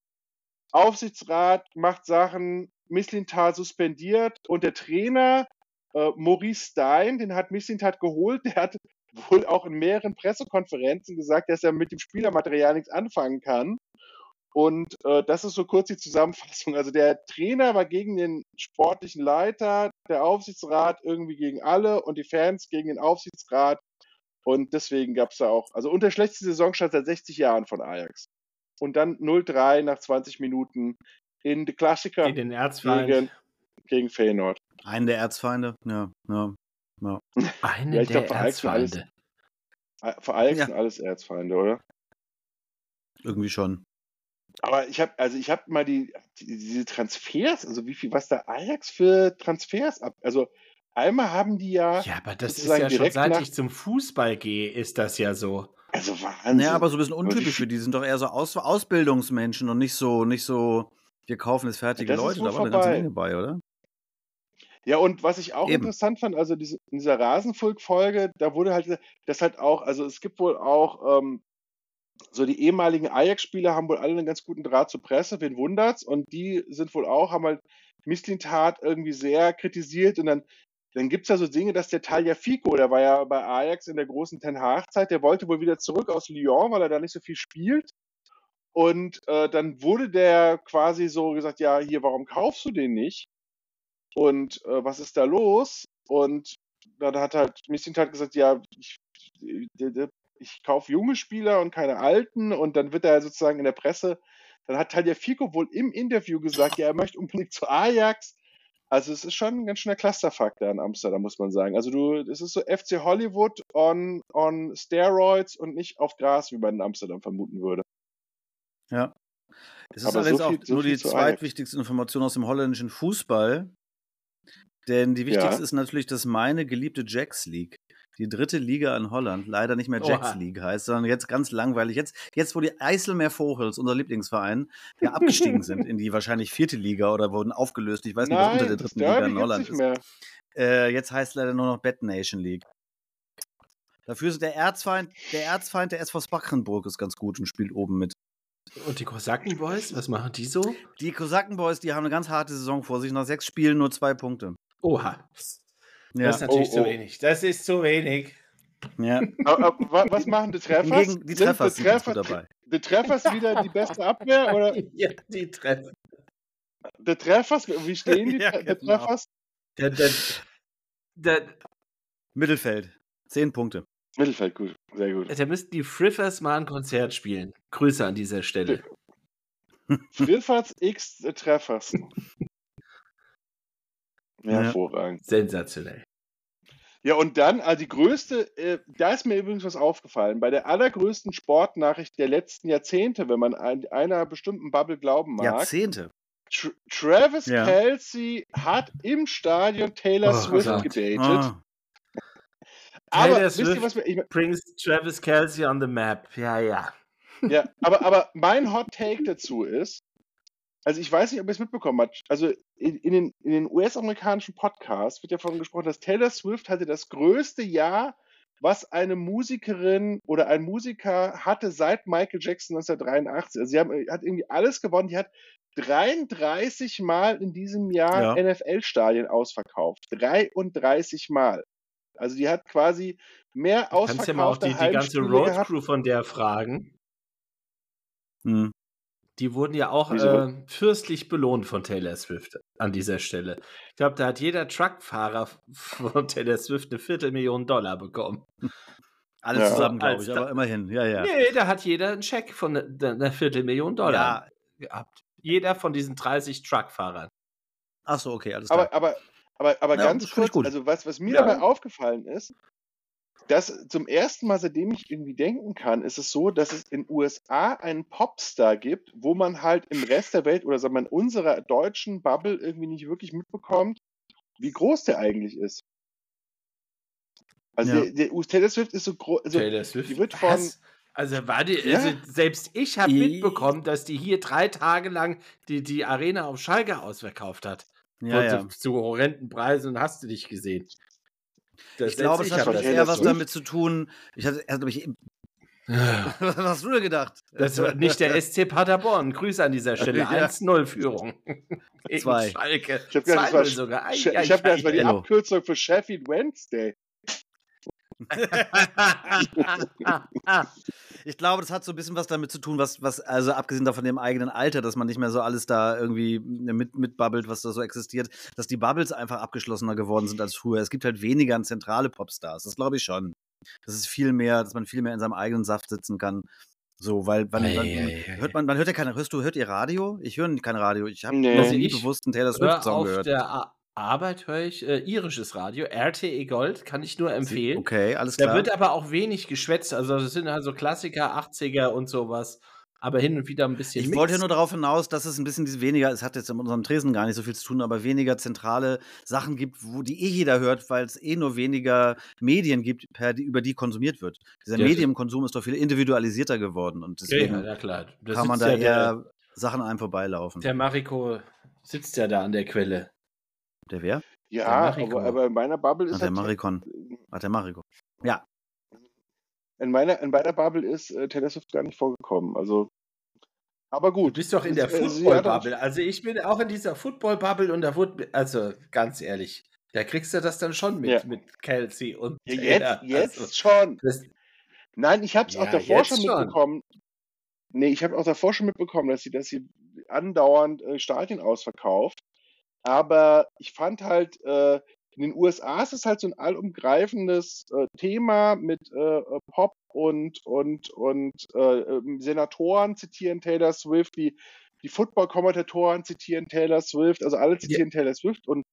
Aufsichtsrat macht Sachen, Misslintat suspendiert und der Trainer äh, Maurice Stein, den hat Misslintat geholt, der hat wohl auch in mehreren Pressekonferenzen gesagt, dass er mit dem Spielermaterial nichts anfangen kann. Und äh, das ist so kurz die Zusammenfassung. Also der Trainer war gegen den sportlichen Leiter, der Aufsichtsrat irgendwie gegen alle und die Fans gegen den Aufsichtsrat. Und deswegen gab es da auch, also unter schlechteste Saisonstart seit 60 Jahren von Ajax. Und dann 0-3 nach 20 Minuten in der Klassiker Gegen den Erzfeind. gegen, gegen Feyenoord. Einen der Erzfeinde, ja. ja. Eine Ja, ich der glaub, alles- Erzfeinde. Äh, Für Ajax Ja. sind alles Erzfeinde, oder? Irgendwie schon. Aber ich habe, also ich habe mal die, die, diese Transfers, also wie viel, was da Ajax für Transfers ab, also einmal haben die ja, Ja, aber das ist ja schon seit ich zum Fußball gehe, ist das ja so. also Wahnsinn. Ja, aber so ein bisschen wie untypisch für die. sind doch eher so Aus Ausbildungsmenschen und nicht so, nicht so, wir kaufen jetzt fertige ist Leute. Da war eine ganze. Menge bei, oder? Ja, und was ich auch Eben. interessant fand, also diese, in dieser Rasenfunk-Folge, da wurde halt, das halt auch, also es gibt wohl auch, ähm, so die ehemaligen Ajax-Spieler haben wohl alle einen ganz guten Draht zur Presse, wen wundert's, und die sind wohl auch, haben halt Misslintat irgendwie sehr kritisiert und dann, dann gibt's ja so Dinge, dass der Talia Fico, der war ja bei Ajax in der großen Ten Hag-Zeit, der wollte wohl wieder zurück aus Lyon, weil er da nicht so viel spielt. Und äh, dann wurde der quasi so gesagt, ja, hier, warum kaufst du den nicht? Und äh, was ist da los? Und dann hat halt Misslintat gesagt, ja, ich, ich kaufe junge Spieler und keine alten. Und dann wird er sozusagen in der Presse, dann hat Talia Fico wohl im Interview gesagt, ja, er möchte unbedingt zu Ajax. Also es ist schon ein ganz schöner Clusterfuck da in Amsterdam, muss man sagen. Also du, es ist so FC Hollywood on, on Steroids und nicht auf Gras, wie man in Amsterdam vermuten würde. Ja. Es ist Aber so allerdings viel- auch so nur die zweitwichtigste Information aus dem holländischen Fußball. Denn die wichtigste Ja. ist natürlich, dass meine geliebte Jacks League, die dritte Liga in Holland, leider nicht mehr Jacks Oha. League heißt, sondern jetzt ganz langweilig. Jetzt, jetzt wo die Eiselmeer Vogels, unser Lieblingsverein, ja abgestiegen sind in die wahrscheinlich vierte Liga oder wurden aufgelöst. Ich weiß nicht, was unter der Nein, dritten Liga in Holland ist. Äh, jetzt heißt leider nur noch Bad Nation League. Dafür ist der Erzfeind, der Erzfeind der SV Spackenburg ist ganz gut und spielt oben mit. Und die Kosakenboys, was machen die so? Die Kosakenboys, die haben eine ganz harte Saison vor sich. Nach sechs Spielen nur zwei Punkte. Oha. Ja, Das ist natürlich Oh, zu oh. wenig. Das ist zu wenig. ja. Aber, aber, wa- was machen die Treffers? Hingegen die Sind Treffers die sind Treffers, dabei. die Treffers wieder die beste Abwehr? Oder ja, die treffen. die Treffers, wie stehen die Ja, genau. Treffers? Der, der, der, Mittelfeld. Zehn Punkte. Mittelfeld, gut, sehr gut. da müssten die Friffers mal ein Konzert spielen. Grüße an dieser Stelle. Friffers X Treffers. Ja. Hervorragend. Sensationell. Ja, und dann, also die größte, äh, da ist mir übrigens was aufgefallen, bei der allergrößten Sportnachricht der letzten Jahrzehnte, wenn man ein, einer bestimmten Bubble glauben mag, Jahrzehnte. Tr Travis Ja. Kelsey hat im Stadion Taylor Oh, Swift Gott. gedatet. Ah, Aber Taylor wisst ihr, was mir, ich, brings Travis Kelsey on the map. Ja, ja. Ja, aber, aber mein Hot Take dazu ist, also ich weiß nicht, ob ihr es mitbekommen habt, also in, in den, in den US-amerikanischen Podcasts wird ja davon gesprochen, dass Taylor Swift hatte das größte Jahr, was eine Musikerin oder ein Musiker hatte seit Michael Jackson 1983. Also sie haben, hat irgendwie alles gewonnen. Die hat 33 Mal in diesem Jahr Ja. NFL-Stadien ausverkauft. 33 Mal. Also die hat quasi mehr Kannst ja mal auch die, die ganze Heimspiele Road gehabt. Crew von der fragen. hm. Die wurden ja auch äh, fürstlich belohnt von Taylor Swift an dieser Stelle. Ich glaube, da hat jeder Truckfahrer von Taylor Swift eine Viertelmillion Dollar bekommen. Alles Ja. zusammen, glaube ich, da- aber immerhin. Ja, ja. Nee, da hat jeder einen Scheck von ne- ne- einer Viertelmillion Dollar Ja. gehabt. Jeder von diesen 30 Truckfahrern. Ach so, okay, alles klar. Aber, aber, Aber, aber Ja, ganz kurz, gut. also was, was mir Ja. dabei aufgefallen ist, dass zum ersten Mal, seitdem ich irgendwie denken kann, ist es so, dass es in USA einen Popstar gibt, wo man halt im Rest der Welt oder sagen wir in unserer deutschen Bubble irgendwie nicht wirklich mitbekommt, wie groß der eigentlich ist. Also Ja. der, der Taylor Swift ist so groß, also Taylor Swift. die wird von- Was? Also war die, Ja. also selbst ich habe mitbekommen, dass die hier drei Tage lang die, die Arena auf Schalke ausverkauft hat. Ja, ja. Zu, zu horrenden Preisen und hast du dich gesehen. Das Ich glaube, es hat eher was damit zu tun. Ich hatte, erst, glaub ich, das was hast du denn gedacht? war nicht der SC Paderborn. Grüße an dieser Stelle. Ja. 1-0-Führung. Gegen Zwei. Schalke. Ich habe gedacht, das war, 2-0 sogar. Ei, Sch- ei, ich hab gedacht, das war die. Hello. Abkürzung für Sheffield Wednesday. Ich glaube, das hat so ein bisschen was damit zu tun, was, was, also abgesehen davon dem eigenen Alter, dass man nicht mehr so alles da irgendwie mit, mitbabbelt, was da so existiert, dass die Bubbles einfach abgeschlossener geworden sind als früher. Es gibt halt weniger zentrale Popstars, das glaube ich schon. Das ist viel mehr, dass man viel mehr in seinem eigenen Saft sitzen kann. So, weil wann, Ei, ei, ei. hört man, man hört ja keine, hörst du, hört ihr Radio? Ich höre kein Radio. Ich habe Nee. noch nie bewusst einen Taylor Swift-Song gehört. der A Arbeit höre ich äh, irisches Radio, RTE Gold, kann ich nur empfehlen. Okay, alles Da klar. wird aber auch wenig geschwätzt. Also das sind also Klassiker, 80er und sowas. Aber hin und wieder ein bisschen Ich Mix. wollte ja nur darauf hinaus, dass es ein bisschen weniger, es hat jetzt in unserem Tresen gar nicht so viel zu tun, aber weniger zentrale Sachen gibt, wo die eh jeder hört, weil es eh nur weniger Medien gibt, per, über die konsumiert wird. Dieser Ja, Medienkonsum ist doch viel individualisierter geworden und ja, deswegen ja, ja, klar. Da kann man da ja der, eher Sachen an einem vorbeilaufen. der Mariko sitzt ja da an der Quelle. Der wer? Ja, Mariko. aber, aber in meiner Bubble ist der halt- Marikon. Ah, der Mariko. in meiner, in meiner Bubble ist äh, Taylor Swift gar nicht vorgekommen. Also, aber Du gut. bist doch in der Äh, sie hat Football-Bubble. Also ich bin auch in dieser Football-Bubble und da wurde, also ganz ehrlich, da kriegst du das dann schon mit, Ja. mit Kelsey und Ja, Taylor. jetzt, jetzt Also, schon. das, Nein, ich habe es Ja, auch davor schon. mitbekommen. Nee, ich habe auch davor schon mitbekommen, dass sie, dass sie andauernd äh, Stadien ausverkauft. Aber ich fand halt, äh, in den USA ist es halt so ein allumgreifendes äh, Thema mit äh, äh, Pop und, und, und äh, ähm, Senatoren zitieren Taylor Swift, die, die Football-Kommentatoren zitieren Taylor Swift, also alle zitieren Taylor Swift und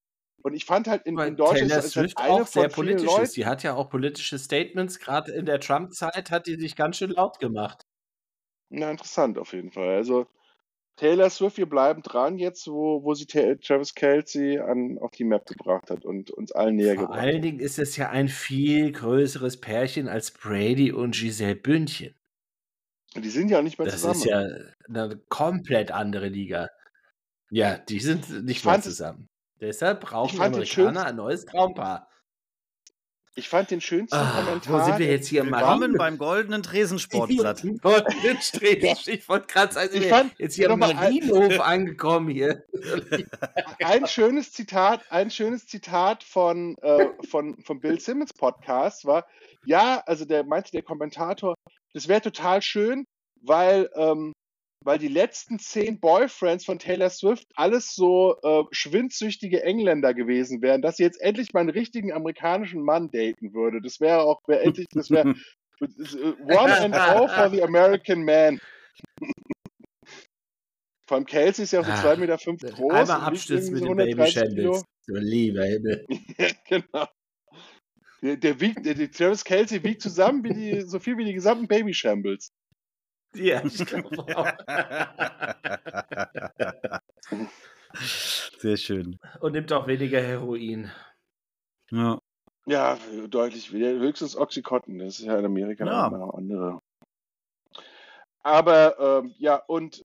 und ich fand halt in, in Deutschland Taylor ist halt Swift eine auch sehr politisch Leuten, ist. Die hat ja auch politische Statements. Gerade in der Trump-Zeit hat die sich ganz schön laut gemacht. Na, interessant auf jeden Fall. Also Taylor Swift, wir bleiben dran jetzt, wo, wo sie Travis Kelsey an, auf die Map gebracht hat und uns allen näher Vor gebracht allen hat. Dingen ist es ja ein viel größeres Pärchen als Brady und Giselle Bündchen. Die sind ja nicht mehr Das zusammen. ist ja eine komplett andere Liga. Ja, die sind nicht Ich mehr zusammen. Deshalb brauchen Amerikaner ein neues Traumpaar. Ich fand den schönsten Ah, Kommentar. wo sind wir jetzt hier? Willkommen Marino- beim goldenen Tresensportblatt. Goldenen Strich. Ich wollte gerade sagen, Ich fand- jetzt hier am Marienhof angekommen hier. Ein schönes Zitat, ein schönes Zitat von, äh, von, von Bill Simmons Podcast war, ja, also der meinte der Kommentator, das wäre total schön, weil, ähm, weil die letzten zehn Boyfriends von Taylor Swift alles so äh, schwindsüchtige Engländer gewesen wären, dass sie jetzt endlich mal einen richtigen amerikanischen Mann daten würde. Das wäre auch, wäre endlich, das wäre one and all for the American man. Vor allem Kelsey ist ja auch so Ah, 2,5 Meter fünf groß. Einmal irgendwie mit den Baby 130 Kilo. Shambles. Du lieber Himmel. Ja, genau. Der, der wiegt, der, der Travis Kelsey wiegt zusammen wie die, so viel wie die gesamten Baby Shambles. Ja, ich glaube auch. Sehr schön. Und nimmt auch weniger Heroin. Ja. Ja, deutlich. weniger. Höchstens Oxycontin. Das ist ja in Amerika Ja. noch eine andere. Aber ähm, ja, und,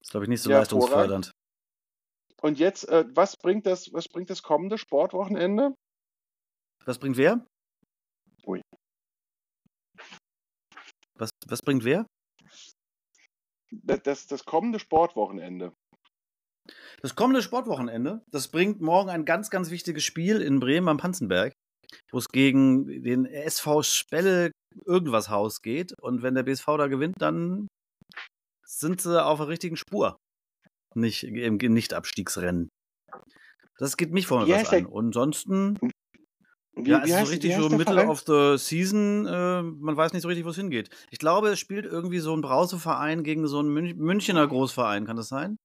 Ist, glaube ich, nicht so Ja, leistungsfördernd. und jetzt, äh, was bringt das, was bringt das kommende Sportwochenende? Was bringt wer? Ui. Was, was bringt wer? Das, das, das kommende Sportwochenende. Das kommende Sportwochenende, das bringt morgen ein ganz, ganz wichtiges Spiel in Bremen am Panzenberg, wo es gegen den SV Spelle irgendwas Haus geht. Und wenn der BSV da gewinnt, dann sind sie auf der richtigen Spur. Nicht im Nicht-Abstiegsrennen. Das geht mich vorne Wie was an. Und ansonsten, wie, ja, wie es ist so richtig so Mittel of the Season. Äh, man weiß nicht so richtig, wo es hingeht. Ich glaube, es spielt irgendwie so ein Brauseverein gegen so einen Münch Münchner Großverein. Kann das sein?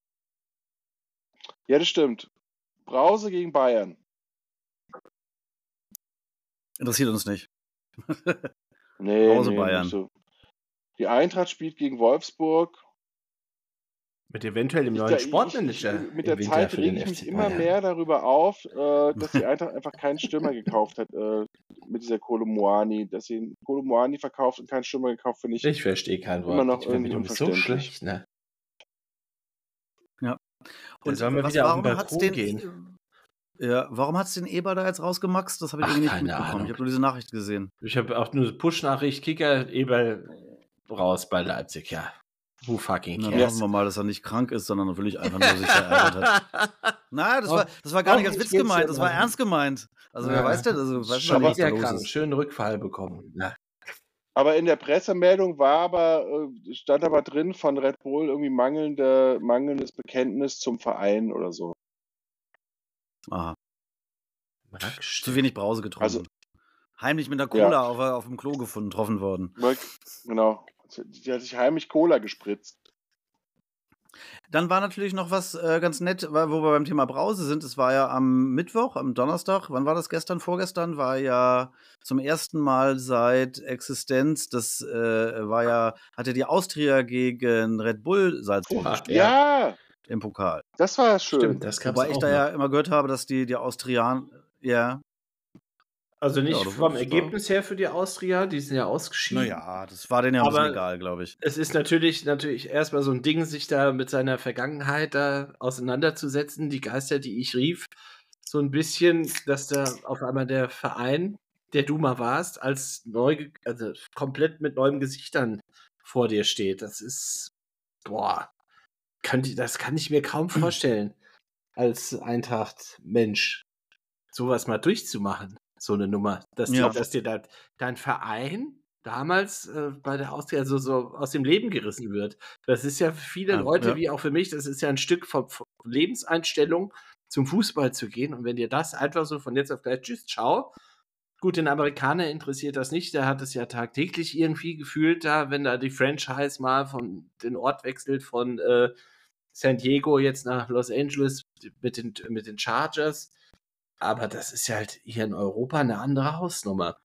Ja, das stimmt. Brause gegen Bayern. Interessiert uns nicht. nee, Brause nee, Bayern. Nicht so. Die Eintracht spielt gegen Wolfsburg mit eventuell dem Ich- neuen ich- Sportmanager. Ich, mit im der Winter Zeit rege ich mich FC immer Bayern. mehr darüber auf, äh, dass die Eintracht einfach keinen Stürmer gekauft hat äh, mit dieser Kolomoani. Dass sie Kolomoani verkauft und keinen Stürmer gekauft, finde ich. Ich verstehe kein Wort. Immer noch ich bin irgendwie wieder so schlecht, ne? Ja. Dann sollen wir was- wieder auf den warum hat's Balkon den, gehen. Ja, warum hat es den Eber da jetzt rausgemaxt? Das habe ich Ach, irgendwie nicht mitbekommen. Ahnung. Ich habe nur diese Nachricht gesehen. Ich habe auch nur Push-Nachricht, Kicker, Eberl raus bei Leipzig, ja. Who fucking Na, dann cares? hoffen wir mal, dass er nicht krank ist, sondern wirklich einfach nur sich verärgert hat. Nein, das war, das war gar nicht als Witz gemeint, ja das war ernst gemeint. Also, Ja. wer weiß denn, also, weiß Schon man was da los krank, ist. schönen Rückfall bekommen. Ja. Aber in der Pressemeldung war aber, äh, stand aber drin von Red Bull irgendwie mangelnde, mangelndes Bekenntnis zum Verein oder so. Aha. Zu wenig Brause getrunken. Also- Heimlich mit einer Cola auf, auf dem Klo gefunden, getroffen worden. Genau. Die hat sich heimlich Cola gespritzt. Dann war natürlich noch was äh, ganz nett, weil, wo wir beim Thema Brause sind. Es war ja am Mittwoch, am Donnerstag, wann war das gestern, vorgestern, war ja zum ersten Mal seit Existenz, das äh, war ja, hatte die Austria gegen Red Bull Salzburg gespielt Ja, im Pokal. das war schön. Stimmt, das Wobei ich da noch. ja immer gehört habe, dass die, die Austrianer, ja, Also nicht Ja, vom Ergebnis her für die Austria, die sind ja ausgeschieden. naja, das war denen ja bisschen egal, glaube ich. Es ist natürlich, natürlich erstmal so ein Ding, sich da mit seiner Vergangenheit da auseinanderzusetzen. Die Geister, die ich rief, so ein bisschen, dass da auf einmal der Verein, der du mal warst, als neu, also komplett mit neuem Gesichtern vor dir steht. Das ist, boah, könnte, das kann ich mir kaum vorstellen, als Eintracht-Mensch, sowas mal durchzumachen, so eine Nummer. Dass, Ja. dir, dass dir da dein Verein damals äh, bei der Austria so, so aus dem Leben gerissen wird. Das ist ja für viele Ja, Leute, ja. wie auch für mich, das ist ja ein Stück von, von Lebenseinstellung, zum Fußball zu gehen. Und wenn dir das einfach so von jetzt auf gleich, tschüss, ciao. Gut, den Amerikaner interessiert das nicht. Der hat es ja tagtäglich irgendwie gefühlt, da, wenn da die Franchise mal von den Ort wechselt von äh, San Diego jetzt nach Los Angeles mit den, mit den Chargers. Aber das ist ja halt hier in Europa eine andere Hausnummer.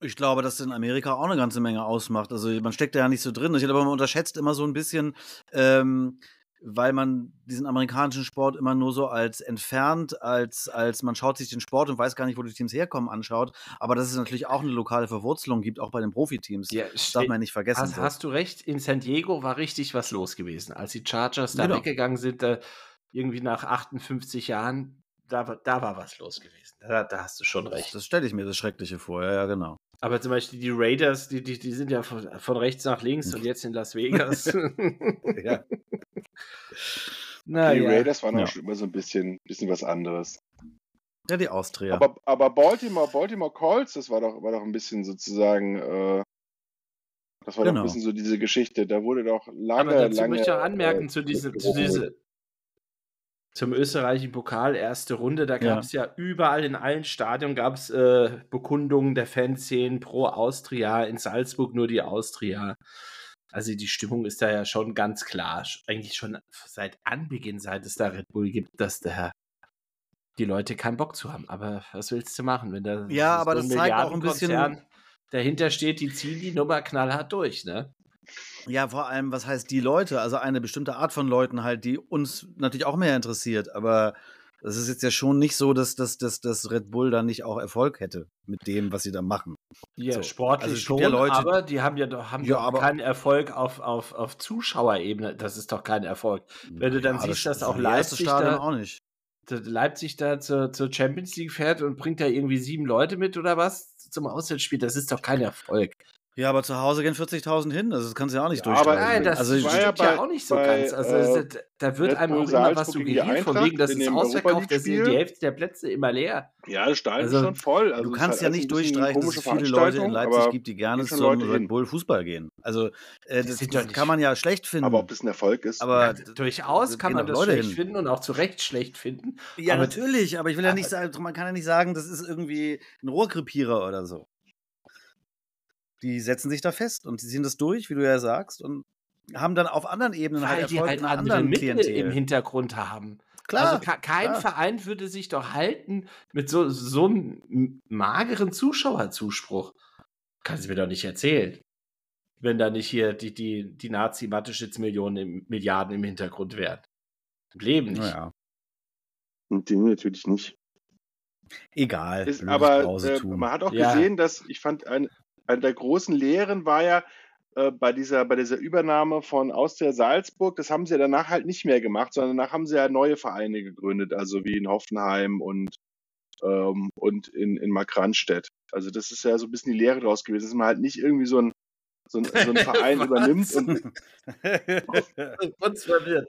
Ich glaube, dass in Amerika auch eine ganze Menge ausmacht. Also man steckt da ja nicht so drin. Ich glaube, man unterschätzt immer so ein bisschen, ähm, weil man diesen amerikanischen Sport immer nur so als entfernt, als, als man schaut sich den Sport und weiß gar nicht, wo die Teams herkommen, anschaut. Aber dass es natürlich auch eine lokale Verwurzelung gibt, auch bei den Profiteams. Ja, das darf man ja nicht vergessen. Hast, hast du recht, in San Diego war richtig was los gewesen. Als die Chargers da Genau. weggegangen sind, da irgendwie nach 58 Jahren, da, war- da war was los gewesen. Da, da hast du schon recht. das stelle ich mir das Schreckliche vor, ja, ja, genau. Aber zum Beispiel die Raiders, die, die, die sind ja von, von rechts nach links und jetzt in Las Vegas. Ja. Die naja. Raiders waren Ja. auch schon immer so ein bisschen, bisschen was anderes. Ja, die Austria. Aber, aber Baltimore, Baltimore Colts, das war doch, war doch ein bisschen sozusagen, äh, das war doch Genau. ein bisschen so diese Geschichte. Da wurde doch lange, Aber dazu lange. möchte ich auch anmerken, äh, zu, diese, zu diese, zum österreichischen Pokal, erste Runde, da Ja. gab es ja. überall in allen Stadien gab es äh, Bekundungen der Fanszenen pro Austria, in Salzburg nur die Austria. Also die Stimmung ist da ja schon ganz klar, eigentlich schon seit Anbeginn, seit es da Red Bull gibt, dass da die Leute keinen Bock zu haben. Aber was willst du machen, wenn da Ja, aber ein das zeigt auch ein bisschen- dahinter steht, die ziehen die Nummer knallhart durch, ne? Ja, vor allem, was heißt die Leute? Also eine bestimmte Art von Leuten halt, die uns natürlich auch mehr interessiert. Aber es ist jetzt ja schon nicht so, dass, dass, dass, dass Red Bull da nicht auch Erfolg hätte mit dem, was sie da machen. Ja, So. sportlich Also schon, ja Leute- aber die haben ja doch, haben Ja, doch keinen Erfolg auf, auf, auf Zuschauerebene. Das ist doch kein Erfolg. Wenn du dann siehst, dass auch das erste Leipzig da- auch nicht. dass Leipzig da zur, zur Champions League fährt und bringt da irgendwie sieben Leute mit oder was zum Auswärtsspiel, das ist doch kein Erfolg. Ja, aber zu Hause gehen 40.000 hin. Also das kannst du ja auch nicht Ja, aber durchstreichen. Nein, das also, stimmt ja ja, bei- auch nicht so bei, ganz. Also äh, da, wird einem auch immer was suggeriert, von wegen, das ist ausverkauft, da sind die. Hälfte der Plätze immer leer. Ja, das Stadion Also, ist schon voll. Also du kannst halt ja alles nicht durchstreichen, dass es viele Leute in Leipzig aber gibt, die gerne zum Red. Bull Fußball gehen. Also äh, Das das, kann man ja schlecht finden. Aber ob das ein Erfolg ist, Aber Ja, durchaus kann man das Leute schlecht hin. finden und auch zu Recht schlecht finden. Ja, Aber- natürlich, aber ich will ja nicht aber- sagen, man kann ja nicht sagen, das ist irgendwie ein Rohrkrepierer oder so. Die setzen sich da fest und die ziehen das durch, wie du ja sagst, und haben dann auf anderen Ebenen halt Weil die Erfolg halt in einer andere anderen Mittel Klientel. im Hintergrund haben. Klar. also kein klar. Verein würde sich doch halten mit so, so einem mageren Zuschauerzuspruch. Kannst du mir doch nicht erzählen. Wenn da nicht hier die, die, die Nazi-Mathe-Schitz-Millionen im, Milliarden im Hintergrund wären. Im Leben nicht. Naja, Und die natürlich nicht. egal. Ist, aber äh, man hat auch Ja. gesehen, dass ich fand, ein, eine der großen Lehren war ja äh, bei, dieser, bei dieser Übernahme von Austria Salzburg, das haben sie ja danach halt nicht mehr gemacht, sondern danach haben sie ja neue Vereine gegründet, also wie in Hoffenheim und, ähm, und in, in Markranstädt. Also das ist ja so ein bisschen die Lehre draus gewesen, dass man halt nicht irgendwie so ein, so ein, so ein Verein Was? übernimmt und.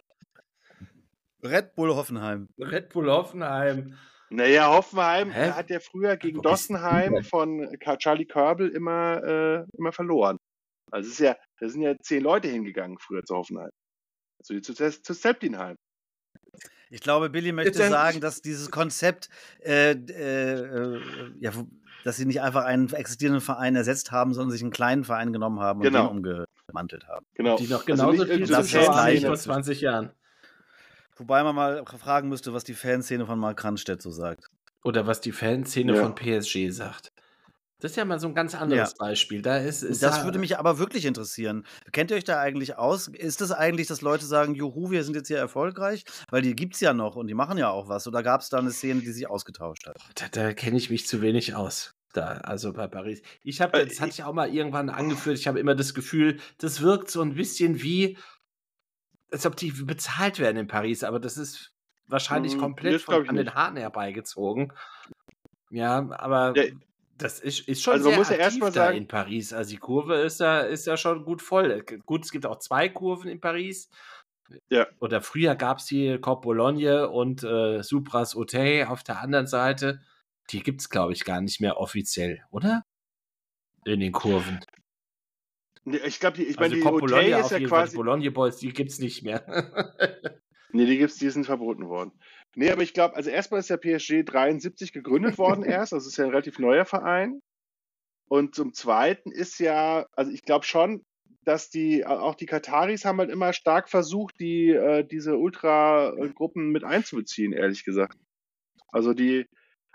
Red Bull Hoffenheim. Red Bull Hoffenheim. Naja, Hoffenheim Hä? hat ja früher gegen Dossenheim von Charlie Körbel immer, äh, immer verloren. Also es ist ja, da sind ja zehn Leute hingegangen früher zu Hoffenheim. Also zu, zu Septinheim. Ich glaube, Billy möchte Jetzt- sagen, dass dieses Konzept, äh, äh, ja, dass sie nicht einfach einen existierenden Verein ersetzt haben, sondern sich einen kleinen Verein genommen haben und Genau. den umgemantelt haben. Genau. Die noch Also genauso nicht viel gleich. vor 20 Jahren. Wobei man mal fragen müsste, was die Fanszene von Mark Kranstedt so sagt. Oder was die Fanszene Ja. von PSG sagt. Das ist ja mal so ein ganz anderes Beispiel. Da ist, ist Das ja, würde mich aber wirklich interessieren. Kennt ihr euch da eigentlich aus? Ist es eigentlich, dass Leute sagen, juhu, wir sind jetzt hier erfolgreich? Weil die gibt es ja noch und die machen ja auch was. Oder gab es da eine Szene, die sich ausgetauscht hat? Da, da kenne ich mich zu wenig aus. Da, also bei Paris. Ich habe, Äh, das hatte ich auch mal irgendwann angeführt. Ich habe immer das Gefühl, das wirkt so ein bisschen wie, als ob die bezahlt werden in Paris, aber das ist wahrscheinlich Mm, komplett von, an den. Haaren herbeigezogen. Ja, aber Ja, das ist, ist schon also man sehr muss ja aktiv erst mal da sagen- in Paris. Also die Kurve ist da, ist da schon gut voll. Gut, es gibt auch zwei Kurven in Paris. Ja. Oder früher gab es die Cop Bologne und äh, Supras Hotel auf der anderen Seite. Die gibt es, glaube ich, gar nicht mehr offiziell, oder? In den Kurven. Nee, Ich glaube, ich meine, Also die Hotel Bologne ist ja Fall. Die quasi. Bologne Boys, die gibt es nicht mehr. Nee, die gibt's, die sind verboten worden. Nee, aber ich glaube, also erstmal ist ja PSG 73 gegründet worden erst, also ist ja ein relativ neuer Verein. Und zum Zweiten ist ja, also ich glaube schon, dass die, auch die Kataris haben halt immer stark versucht, die, äh, diese Ultra-Gruppen mit einzubeziehen, ehrlich gesagt. Also die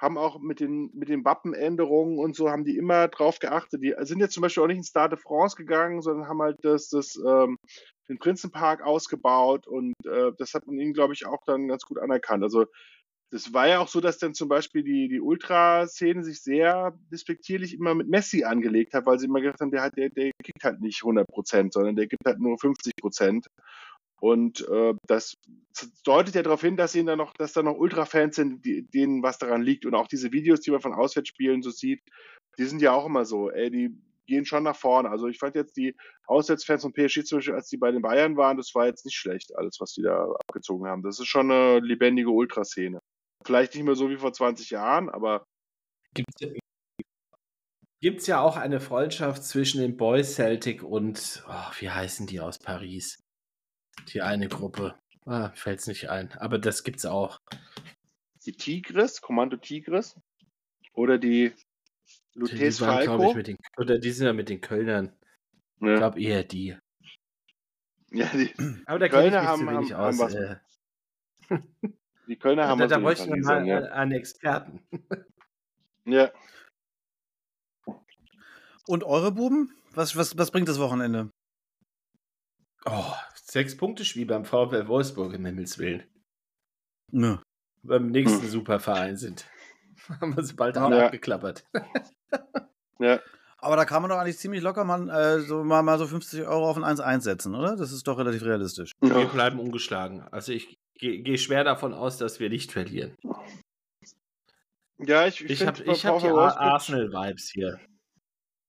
haben auch mit den, mit den Wappenänderungen und so, haben die immer drauf geachtet. Die sind jetzt zum Beispiel auch nicht ins Stade de France gegangen, sondern haben halt das, das, ähm, den Prinzenpark ausgebaut und äh, das hat man ihnen, glaube ich, auch dann ganz gut anerkannt. Also das war ja auch so, dass dann zum Beispiel die, die Ultraszene sich sehr despektierlich immer mit Messi angelegt hat, weil sie immer gedacht haben, der, hat, der, der kriegt halt nicht 100 Prozent, sondern der gibt halt nur 50 Prozent. Und äh, das deutet ja darauf hin, dass ihnen da noch, dass da noch Ultra-Fans sind, die, denen was daran liegt. Und auch diese Videos, die man von Auswärtsspielen so sieht, die sind ja auch immer so, ey, die gehen schon nach vorne. Also ich fand jetzt die Auswärtsfans von PSG zum Beispiel, als die bei den Bayern waren, das war jetzt nicht schlecht, alles, was die da abgezogen haben. Das ist schon eine lebendige Ultraszene. Vielleicht nicht mehr so wie vor 20 Jahren, aber Gibt es ja auch eine Freundschaft zwischen den Boys Celtic und, oh, wie heißen die aus Paris? Die eine Gruppe. Ah, Fällt es nicht ein. Aber das gibt's auch. die Tigris, Kommando Tigris oder die Die Lutes waren, glaub Falco. ich, mit den, oder die sind ja mit den Kölnern. Ich Ja, glaube eher die. ja, die, Aber da kenne ich Kölner mich haben- zu wenig haben- haben aus. was. Äh, die Kölner haben da, da bräuchten wir mal ja. einen Experten. ja. Und eure Buben? Was, was, was bringt das Wochenende? Oh, sechs Punkte Spiel beim VfL Wolfsburg im Himmels Willen. Nö. Beim nächsten Hm. Superverein sind. Haben wir sie bald auch Ja. abgeklappert. Ja, Aber da kann man doch eigentlich ziemlich locker mal, äh, so, mal, mal so 50 Euro auf ein 1-1 setzen, oder? Das ist doch relativ realistisch. Wir bleiben ungeschlagen. Also ich gehe geh schwer davon aus, dass wir nicht verlieren. ja ich, Ich find habe ich hab die Arsenal-Vibes hier.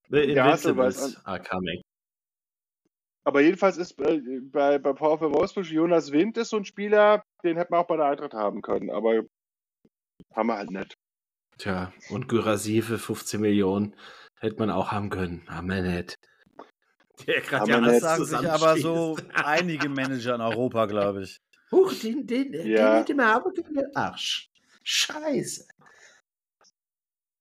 The Ja, Arsenal-Vibes Invincibles are coming. Aber jedenfalls ist äh, bei, bei VfL Wolfsburg Jonas Wind ist so ein Spieler, den hätten wir auch bei der Eintracht haben können, aber haben wir halt nicht. Tja, und Gyrasi für 15 Millionen hätte man auch haben können. Haben wir nicht. Der gerade Haben ja wir alles nicht. Das sagen sich aber so einige Manager in Europa, glaube ich. Huch, den, den, Ja. den mit dem Habe Arsch. Scheiße.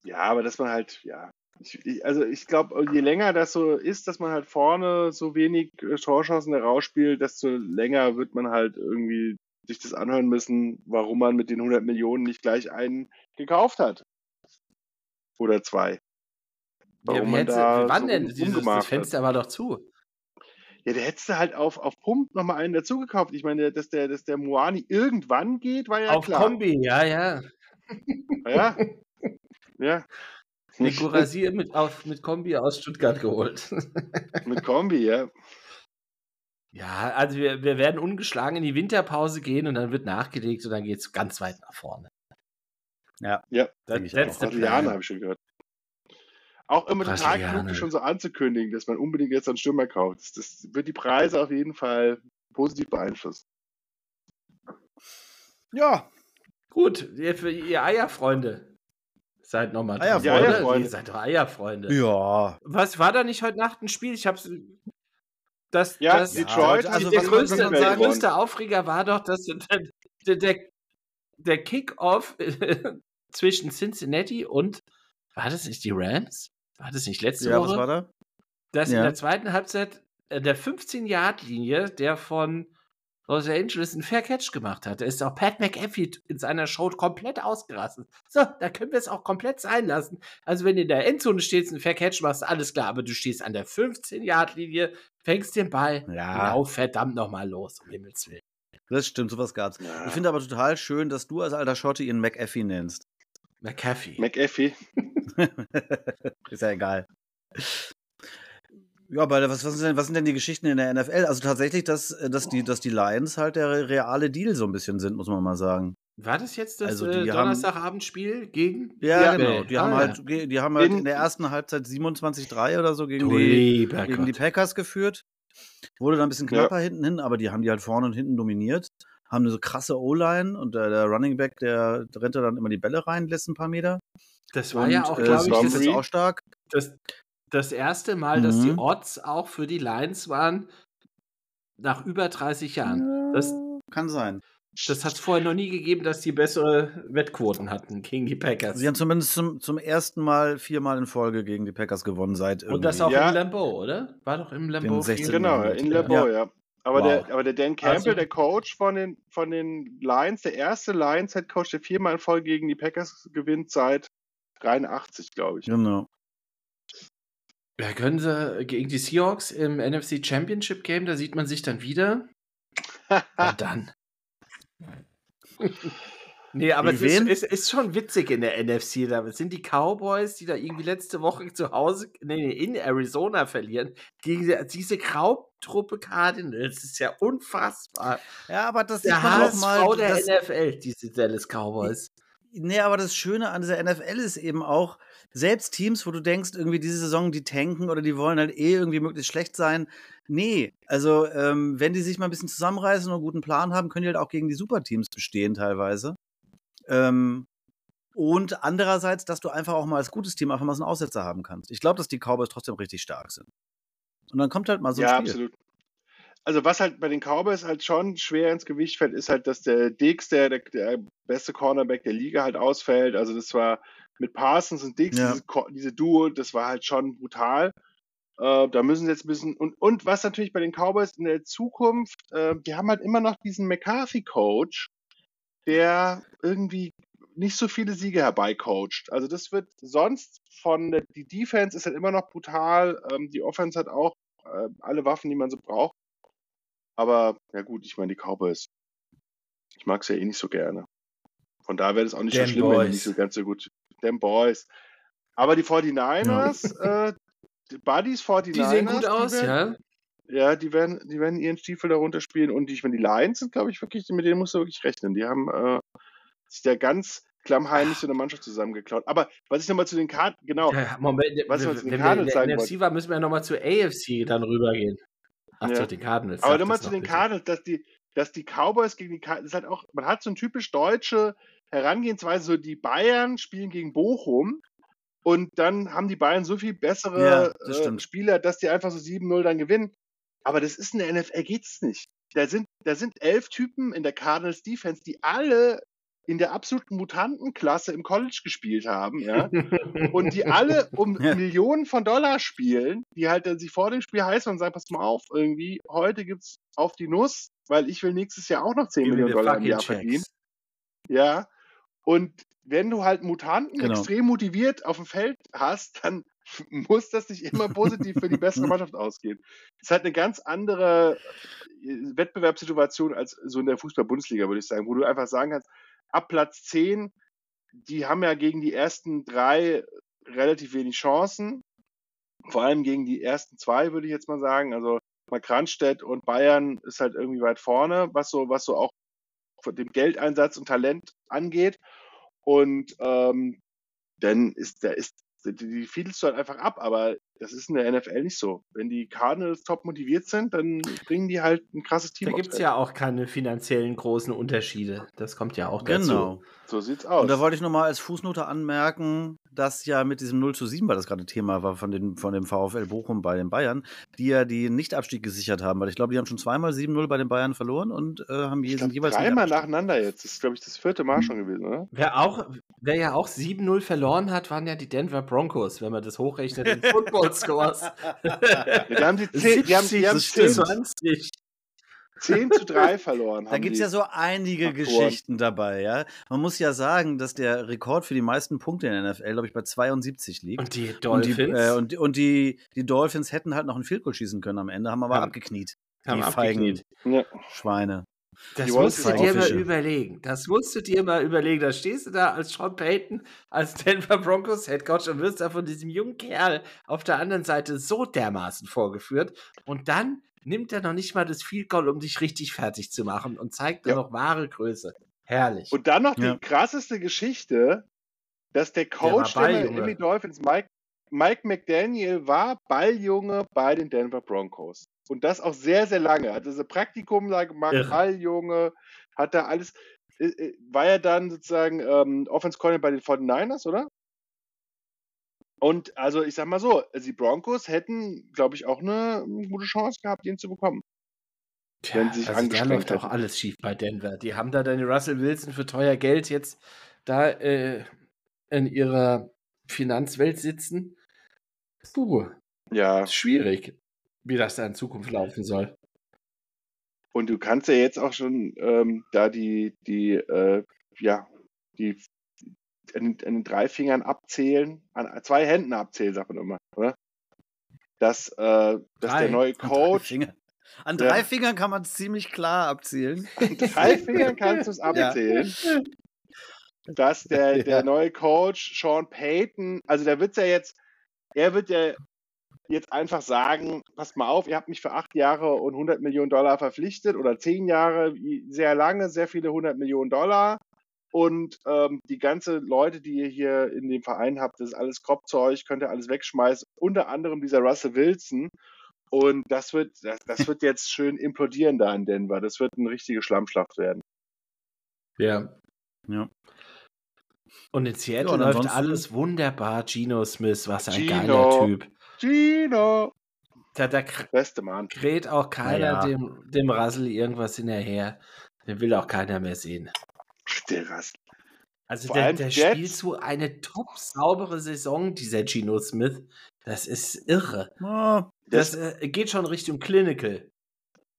Ja, aber dass man halt, ja. Ich, ich, also ich glaube, je länger das so ist, dass man halt vorne so wenig äh, Torchancen herausspielt, desto länger wird man halt irgendwie sich das anhören müssen, warum man mit den 100 Millionen nicht gleich einen gekauft hat. Oder zwei. Ja, Warum wie man da wann so denn? Dieses, das umgemacht hat. Fenster war doch zu. Ja, der hättest du halt auf, auf Pump nochmal einen dazugekauft. Ich meine, dass der, dass der Moani irgendwann geht, war ja Auf klar. Kombi, ja, ja. Ja. ja. Nico Rasier mit, auf, mit Kombi aus Stuttgart geholt. Mit Kombi, ja. Ja, also wir, wir werden ungeschlagen in die Winterpause gehen und dann wird nachgelegt und dann geht es ganz weit nach vorne. Ja, Ja, auch. the Brasilianer plan. habe ich schon gehört. Auch immer total klug, das schon so anzukündigen, dass man unbedingt jetzt einen Stürmer kauft. Das, das wird die Preise auf jeden Fall positiv beeinflussen. Ja, Gut, ihr, ihr Eierfreunde. Seid nochmal Eierfreunde. Ja, Eierfreunde. Ihr seid doch Eierfreunde. ja. Was war da nicht heute Nacht ein Spiel? Ich hab's. Das, Ja, das, Detroit also hat der größte, der größte Aufreger war doch, dass der, der, der, der Kick-Off zwischen Cincinnati und war das nicht die Rams? War das nicht letzte Ja, Woche? was war da? dass in Ja. der zweiten Halbzeit äh, der 15-Yard-Linie, der von Los Angeles einen Fair Catch gemacht hat. Da ist auch Pat McAfee in seiner Show komplett ausgerastet. So, da können wir es auch komplett sein lassen. Also, wenn du in der Endzone stehst, einen Fair Catch machst, alles klar, aber du stehst an der 15-Yard-Linie, fängst den Ball, Ja. lauf verdammt nochmal los, um Himmels Willen. Das stimmt, sowas gab's. Ja. Ich finde aber total schön, dass du als alter Schotte ihn McAfee nennst. McAfee. McAfee. Ist ja egal. Ja, aber was, was, sind denn, was sind denn die Geschichten in der NFL? Also tatsächlich, dass, äh, dass, die, dass die Lions halt der reale Deal so ein bisschen sind, muss man mal sagen. war das jetzt das Also, äh, Donnerstagabendspiel gegen? Ja, Ja, genau. Die ah, haben ja. halt, die haben halt In- der ersten Halbzeit 27-3 oder so gegen die, gegen die. Packers geführt. Wurde dann ein bisschen Ja. knapper hinten hin, aber die haben die halt vorne und hinten dominiert. Haben eine so krasse O-Line und der, der Running Back, der rennt da dann immer die Bälle rein, die letzten paar Meter. Das war und, ja auch, äh, glaube ich, das, ist auch stark. das, das erste Mal, dass die Mhm. Odds auch für die Lions waren nach über 30 Jahren. Das, Kann sein. das hat es vorher noch nie gegeben, dass die bessere Wettquoten hatten gegen die Packers. Sie haben zumindest zum, zum ersten Mal viermal in Folge gegen die Packers gewonnen seit Und das irgendwie- auch Ja. im Lambeau, oder? War doch im Lambeau. 16. viel? Genau, in Ja. Lambeau, ja. Aber, Wow. der, aber der Dan Campbell, Also- der Coach von den, von den Lions, der erste Lions-Head-Coach, der viermal in Folge gegen die Packers gewinnt seit 83, glaube ich. Genau. Ja, können sie gegen die Seahawks im NFC Championship Game, da sieht man sich dann wieder. Und dann. Nee, aber es ist, ist, ist schon witzig in der NFC. Da sind die Cowboys, die da irgendwie letzte Woche zu Hause, nee, in Arizona verlieren, gegen die- diese Grautruppe Cardinals. Das ist ja unfassbar. Ja, aber das sieht Der man auch HSV mal. der Das, NFL, diese Dallas Cowboys. nee, aber das Schöne an dieser NFL ist eben auch, selbst Teams, wo du denkst, irgendwie diese Saison, die tanken oder die wollen halt eh irgendwie möglichst schlecht sein. Nee, also ähm, wenn die sich mal ein bisschen zusammenreißen und einen guten Plan haben, können die halt auch gegen die Superteams bestehen teilweise. Ähm, und andererseits, dass du einfach auch mal als gutes Team einfach mal so einen Aussetzer haben kannst. Ich glaube, dass die Cowboys trotzdem richtig stark sind. Und dann kommt halt mal so ein ja, Spiel. absolut. Also was halt bei den Cowboys halt schon schwer ins Gewicht fällt, ist halt, dass der Diggs, der, der, der beste Cornerback der Liga, halt ausfällt. Also das war mit Parsons und Diggs, Ja. diese, diese Duo, das war halt schon brutal. Äh, da müssen sie jetzt ein bisschen. Und, und was natürlich bei den Cowboys in der Zukunft, äh, die haben halt immer noch diesen McCarthy-Coach, der irgendwie nicht so viele Siege herbeicoacht. Also das wird sonst von der, die Defense ist halt immer noch brutal, ähm, die Offense hat auch äh, alle Waffen, die man so braucht. Aber ja gut, ich meine die Cowboys. Ich mag sie ja eh nicht so gerne. Von da wäre es auch nicht so Them schlimm, wenn die Boys. nicht so ganz so gut. Them Boys. Aber die 49ers, äh, die Buddies 49ers, Die sehen gut aus, werden, ja. ja, die werden, die werden ihren Stiefel darunter spielen und die, ich meine, die Lions sind, glaube ich, wirklich, mit denen musst du wirklich rechnen. Die haben äh, sich da ganz klammheimlich so eine Mannschaft zusammengeklaut. Aber was ich nochmal zu den Karten, genau, Ja, Moment, Was ich wenn in wenn den Cardinals der zeigen NFC war, müssen wir ja nochmal zur AFC dann rübergehen. Ach, Ja. zu den Cardinals. aber nochmal das zu den bitte. Cardinals, dass die, dass die Cowboys gegen die Cardinals, ist halt auch, man hat so eine typisch deutsche Herangehensweise, so die Bayern spielen gegen Bochum und dann haben die Bayern so viel bessere Ja, das äh. Spieler, dass die einfach so 7-0 dann gewinnen. Aber das ist in der NFL geht's nicht. Da sind, da sind elf Typen in der Cardinals Defense, die alle in der absoluten Mutantenklasse im College gespielt haben, ja. und die alle um Ja. Millionen von Dollar spielen, die halt dann sich vor dem Spiel heißen und sagen, pass mal auf, irgendwie, heute gibt's auf die Nuss weil ich will nächstes Jahr auch noch 10 Give me Millionen Dollar im Jahr verdienen. Ja. Und wenn du halt Mutanten Genau. extrem motiviert auf dem Feld hast, dann muss das nicht immer positiv für die bessere Mannschaft ausgehen. Das ist halt eine ganz andere äh, Wettbewerbssituation als so in der Fußball-Bundesliga, würde ich sagen, wo du einfach sagen kannst, ab Platz 10, die haben ja gegen die ersten drei relativ wenig Chancen. Vor allem gegen die ersten zwei, würde ich jetzt mal sagen. Also Kranstedt und Bayern ist halt irgendwie weit vorne, was so, was so auch von dem Geldeinsatz und Talent angeht. Und ähm, dann ist der ist die, fiedelst du halt einfach ab, aber das ist in der NFL nicht so. Wenn die Cardinals top motiviert sind, dann bringen die halt ein krasses Team Da gibt es ja auch keine finanziellen großen Unterschiede. Das kommt ja auch dazu. Genau. So sieht's aus. Und da wollte ich nochmal als Fußnote anmerken, dass ja mit diesem 0 zu 7, weil das gerade Thema war von, den, von dem VfL Bochum bei den Bayern, die ja den Nichtabstieg gesichert haben, weil ich glaube, die haben schon zweimal 7-0 bei den Bayern verloren und äh, haben je, glaub, sind jeweils dreimal nacheinander jetzt. Das ist, glaube ich, das vierte Mal schon gewesen, oder? Wer, auch, wer ja auch 7-0 verloren hat, waren ja die Denver Broncos, wenn man das hochrechnet in Football Scores. Ja, die haben die 10, die haben, die haben das 10, stimmt. 20. 10 zu 3 verloren. Da haben gibt es ja so einige Faktoren. Geschichten dabei, ja. Man muss ja sagen, dass der Rekord für die meisten Punkte in der NFL, glaube ich, bei 72 liegt. Und die Und Dolphins die, äh, und, und die, die Dolphins hätten halt noch ein Field Goal schießen können am Ende, haben aber Haben- abgekniet. haben die feigen abgekniet. Ja. Schweine. Das Die musst du dir mal überlegen. Das musst du dir mal überlegen. Da stehst du da als Sean Payton, als Denver Broncos Head Coach und wirst da von diesem jungen Kerl auf der anderen Seite so dermaßen vorgeführt. Und dann nimmt er noch nicht mal das Field Goal, um dich richtig fertig zu machen und zeigt dann Ja. noch wahre Größe. Herrlich. Und dann noch Ja. die krasseste Geschichte, dass der Coach der Balljunge. Miami Dolphins, Mike, Mike McDaniel, war Balljunge bei den Denver Broncos. Und das auch sehr, sehr lange. Hat also Praktikum da gemacht, Irre. Balljunge, hat da alles. äh, äh, War er dann sozusagen ähm, Offense Corner bei den 49ers, oder? Und also ich sag mal so, die Broncos hätten, glaube ich, auch eine gute Chance gehabt, ihn zu bekommen. wenn sie sich also da läuft auch hätten. alles schief bei Denver. Die haben da den Russell Wilson für teuer Geld jetzt da äh, in ihrer Finanzwelt sitzen. Puh, Ja. schwierig, wie das da in Zukunft laufen soll. Und du kannst ja jetzt auch schon ähm, da die, die, äh, ja, die an, an den drei Fingern abzählen, an zwei Händen abzählen, sagt man immer, oder? Dass, äh, dass Drei. der neue An drei Coach, An Ja. drei Fingern kann man es ziemlich klar abzählen. an drei Fingern kannst du es abzählen, dass der, der Ja. neue Coach Sean Payton, also der wird ja jetzt, er wird ja jetzt einfach sagen, passt mal auf, ihr habt mich für acht Jahre und 100 Millionen Dollar verpflichtet oder zehn Jahre, sehr lange, sehr viele 100 Millionen Dollar. Und ähm, die ganze Leute, die ihr hier in dem Verein habt, das ist alles Kropfzeug, könnt ihr alles wegschmeißen. Unter anderem dieser Russell Wilson. Und das wird, das, das wird jetzt schön implodieren da in Denver. Das wird eine richtige Schlammschlacht werden. Ja. Ja. Und in Seattle Ja, und läuft alles wunderbar. Gino Smith, was ein Gino. geiler Typ. Gino! Da, da Beste Mann. kräht auch keiner ja. dem, dem Russell irgendwas hinterher. Den will auch keiner mehr sehen. Der Russell. Also Vor der, der spielt so eine top saubere Saison, dieser Gino Smith. Das ist irre. Ah, Das äh, geht schon Richtung Clinical.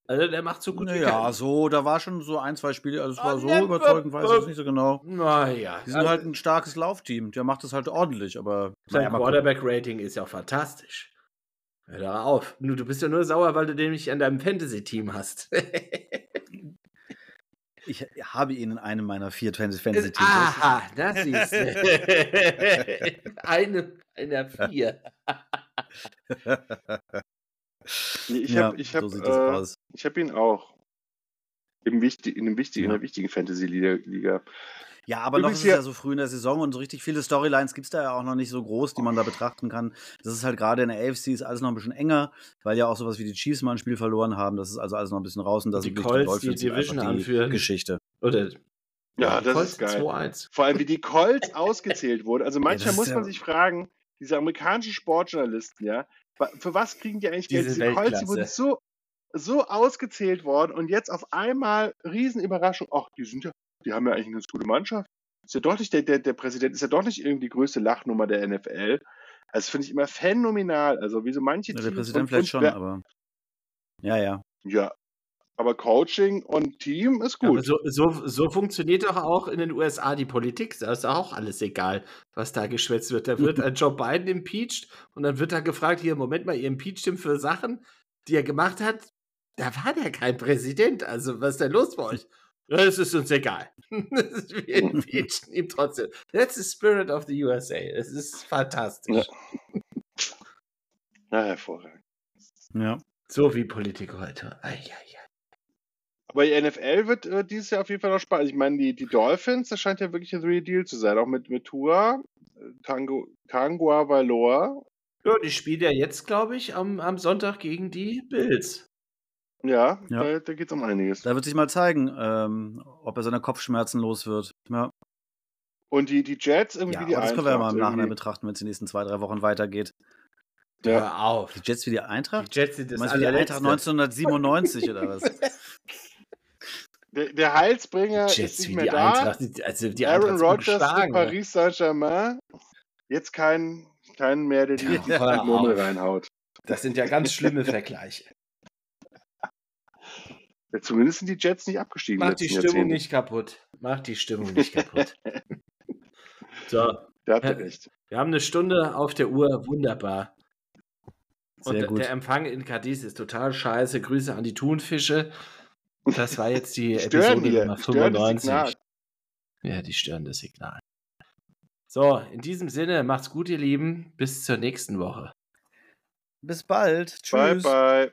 Also der macht so gut wie Naja, keiner. so, da war schon so ein, zwei Spiele, also es war Ah, so ne, überzeugend, weiß ich jetzt nicht so genau. Naja, Die sind halt ein starkes Laufteam, der macht das halt ordentlich, aber sein. Quarterback-Rating ist ja fantastisch. Hör da auf. Du, du bist ja nur sauer, weil du den nicht an deinem Fantasy-Team hast. ich habe ihn in einem meiner vier Fantasy-Teams. Aha, das siehst du. eine einer vier. Ich ja, habe ich hab, so sieht das äh, aus. ich hab ihn auch. Im wichtig, in, einem wichtigen, in Ja. einer wichtigen Fantasy-Liga. Liga. Ja, aber noch übrigens ist es ja so früh in der Saison und so richtig viele Storylines gibt es da ja auch noch nicht so groß, die man da betrachten kann. Das ist halt gerade in der AFC ist alles noch ein bisschen enger, weil ja auch sowas wie die Chiefs mal ein Spiel verloren haben. Das ist also alles noch ein bisschen raus und das Die sind wirklich Colts, die sind Division die anführen. Geschichte. Oder Ja, das Colts ist geil. 2-1. Vor allem, wie die Colts ausgezählt wurden. Also manchmal ist muss man ja- sich fragen, diese amerikanischen Sportjournalisten, ja, für was kriegen die eigentlich Geld? Diese Colts, die Weltklasse. wurden so, so ausgezählt worden und jetzt auf einmal Riesenüberraschung. Ach, die sind ja, die haben ja eigentlich eine ganz gute Mannschaft. Ist ja doch nicht, der, der, der Präsident ist ja doch nicht irgendwie die größte Lachnummer der NFL. Also finde ich immer phänomenal. Also wie so manche Ja, der Teams Präsident und- vielleicht und schon, wer- aber. Ja, ja. Ja. Aber Coaching und Team ist Aber gut. so, so, so funktioniert doch auch in den USA die Politik. Da ist auch alles egal, was da geschwätzt wird. Da wird ein Joe Biden impeached und dann wird da gefragt, hier, Moment mal, ihr impeacht ihn für Sachen, die er gemacht hat. Da war der kein Präsident. Also, was ist denn los bei euch? Es ist uns egal. Wir impeachen ihn trotzdem. That's the spirit of the USA. Es ist fantastisch. Ja, hervorragend. Ja. So wie Politik heute. Ei, ei, ei. Aber die NFL wird äh, dieses Jahr auf jeden Fall noch spannend. Ich meine, die, die Dolphins, das scheint ja wirklich ein Real Deal zu sein. Auch mit, mit Tua, Tango, Tangua Valor. Ja, die spielt ja jetzt, glaube ich, am, am Sonntag gegen die Bills. Ja, Ja. da, da geht es um einiges. Da wird sich mal zeigen, ähm, ob er seine Kopfschmerzen los wird. Ja, Und die, die Jets irgendwie Ja, die aber das können wir ja mal Eintracht im Nachhinein betrachten, wenn es die nächsten zwei, drei Wochen weitergeht. Ja. Hör auf. Die Jets wie die Die Eintracht? Jets sind Du das meinst wie die. Eintracht 1997 oder was? Der, der Heilsbringer ist Jets nicht wie mehr die da. Eintracht. die- Also die Aaron Eintracht ist Rodgers geschlagen, ne? Paris Saint-Germain. Jetzt kein, kein mehr, der die, Ja, die Murmel reinhaut. Das sind ja ganz schlimme Vergleiche. Ja, zumindest sind die Jets nicht abgestiegen. Mach die Stimmung Jahrzehnte. nicht kaputt. Mach die Stimmung nicht kaputt. So, Da habt ihr recht. wir haben eine Stunde auf der Uhr. Wunderbar. Und Sehr der- gut. der Empfang in Cadiz ist total scheiße. Grüße an die Thunfische. Das war jetzt die Episode hier. Nummer Störendes 95. Signal. Ja, die stören Signal. So, in diesem Sinne, macht's gut, ihr Lieben. Bis zur nächsten Woche. Bis bald. Bye, Tschüss. bye.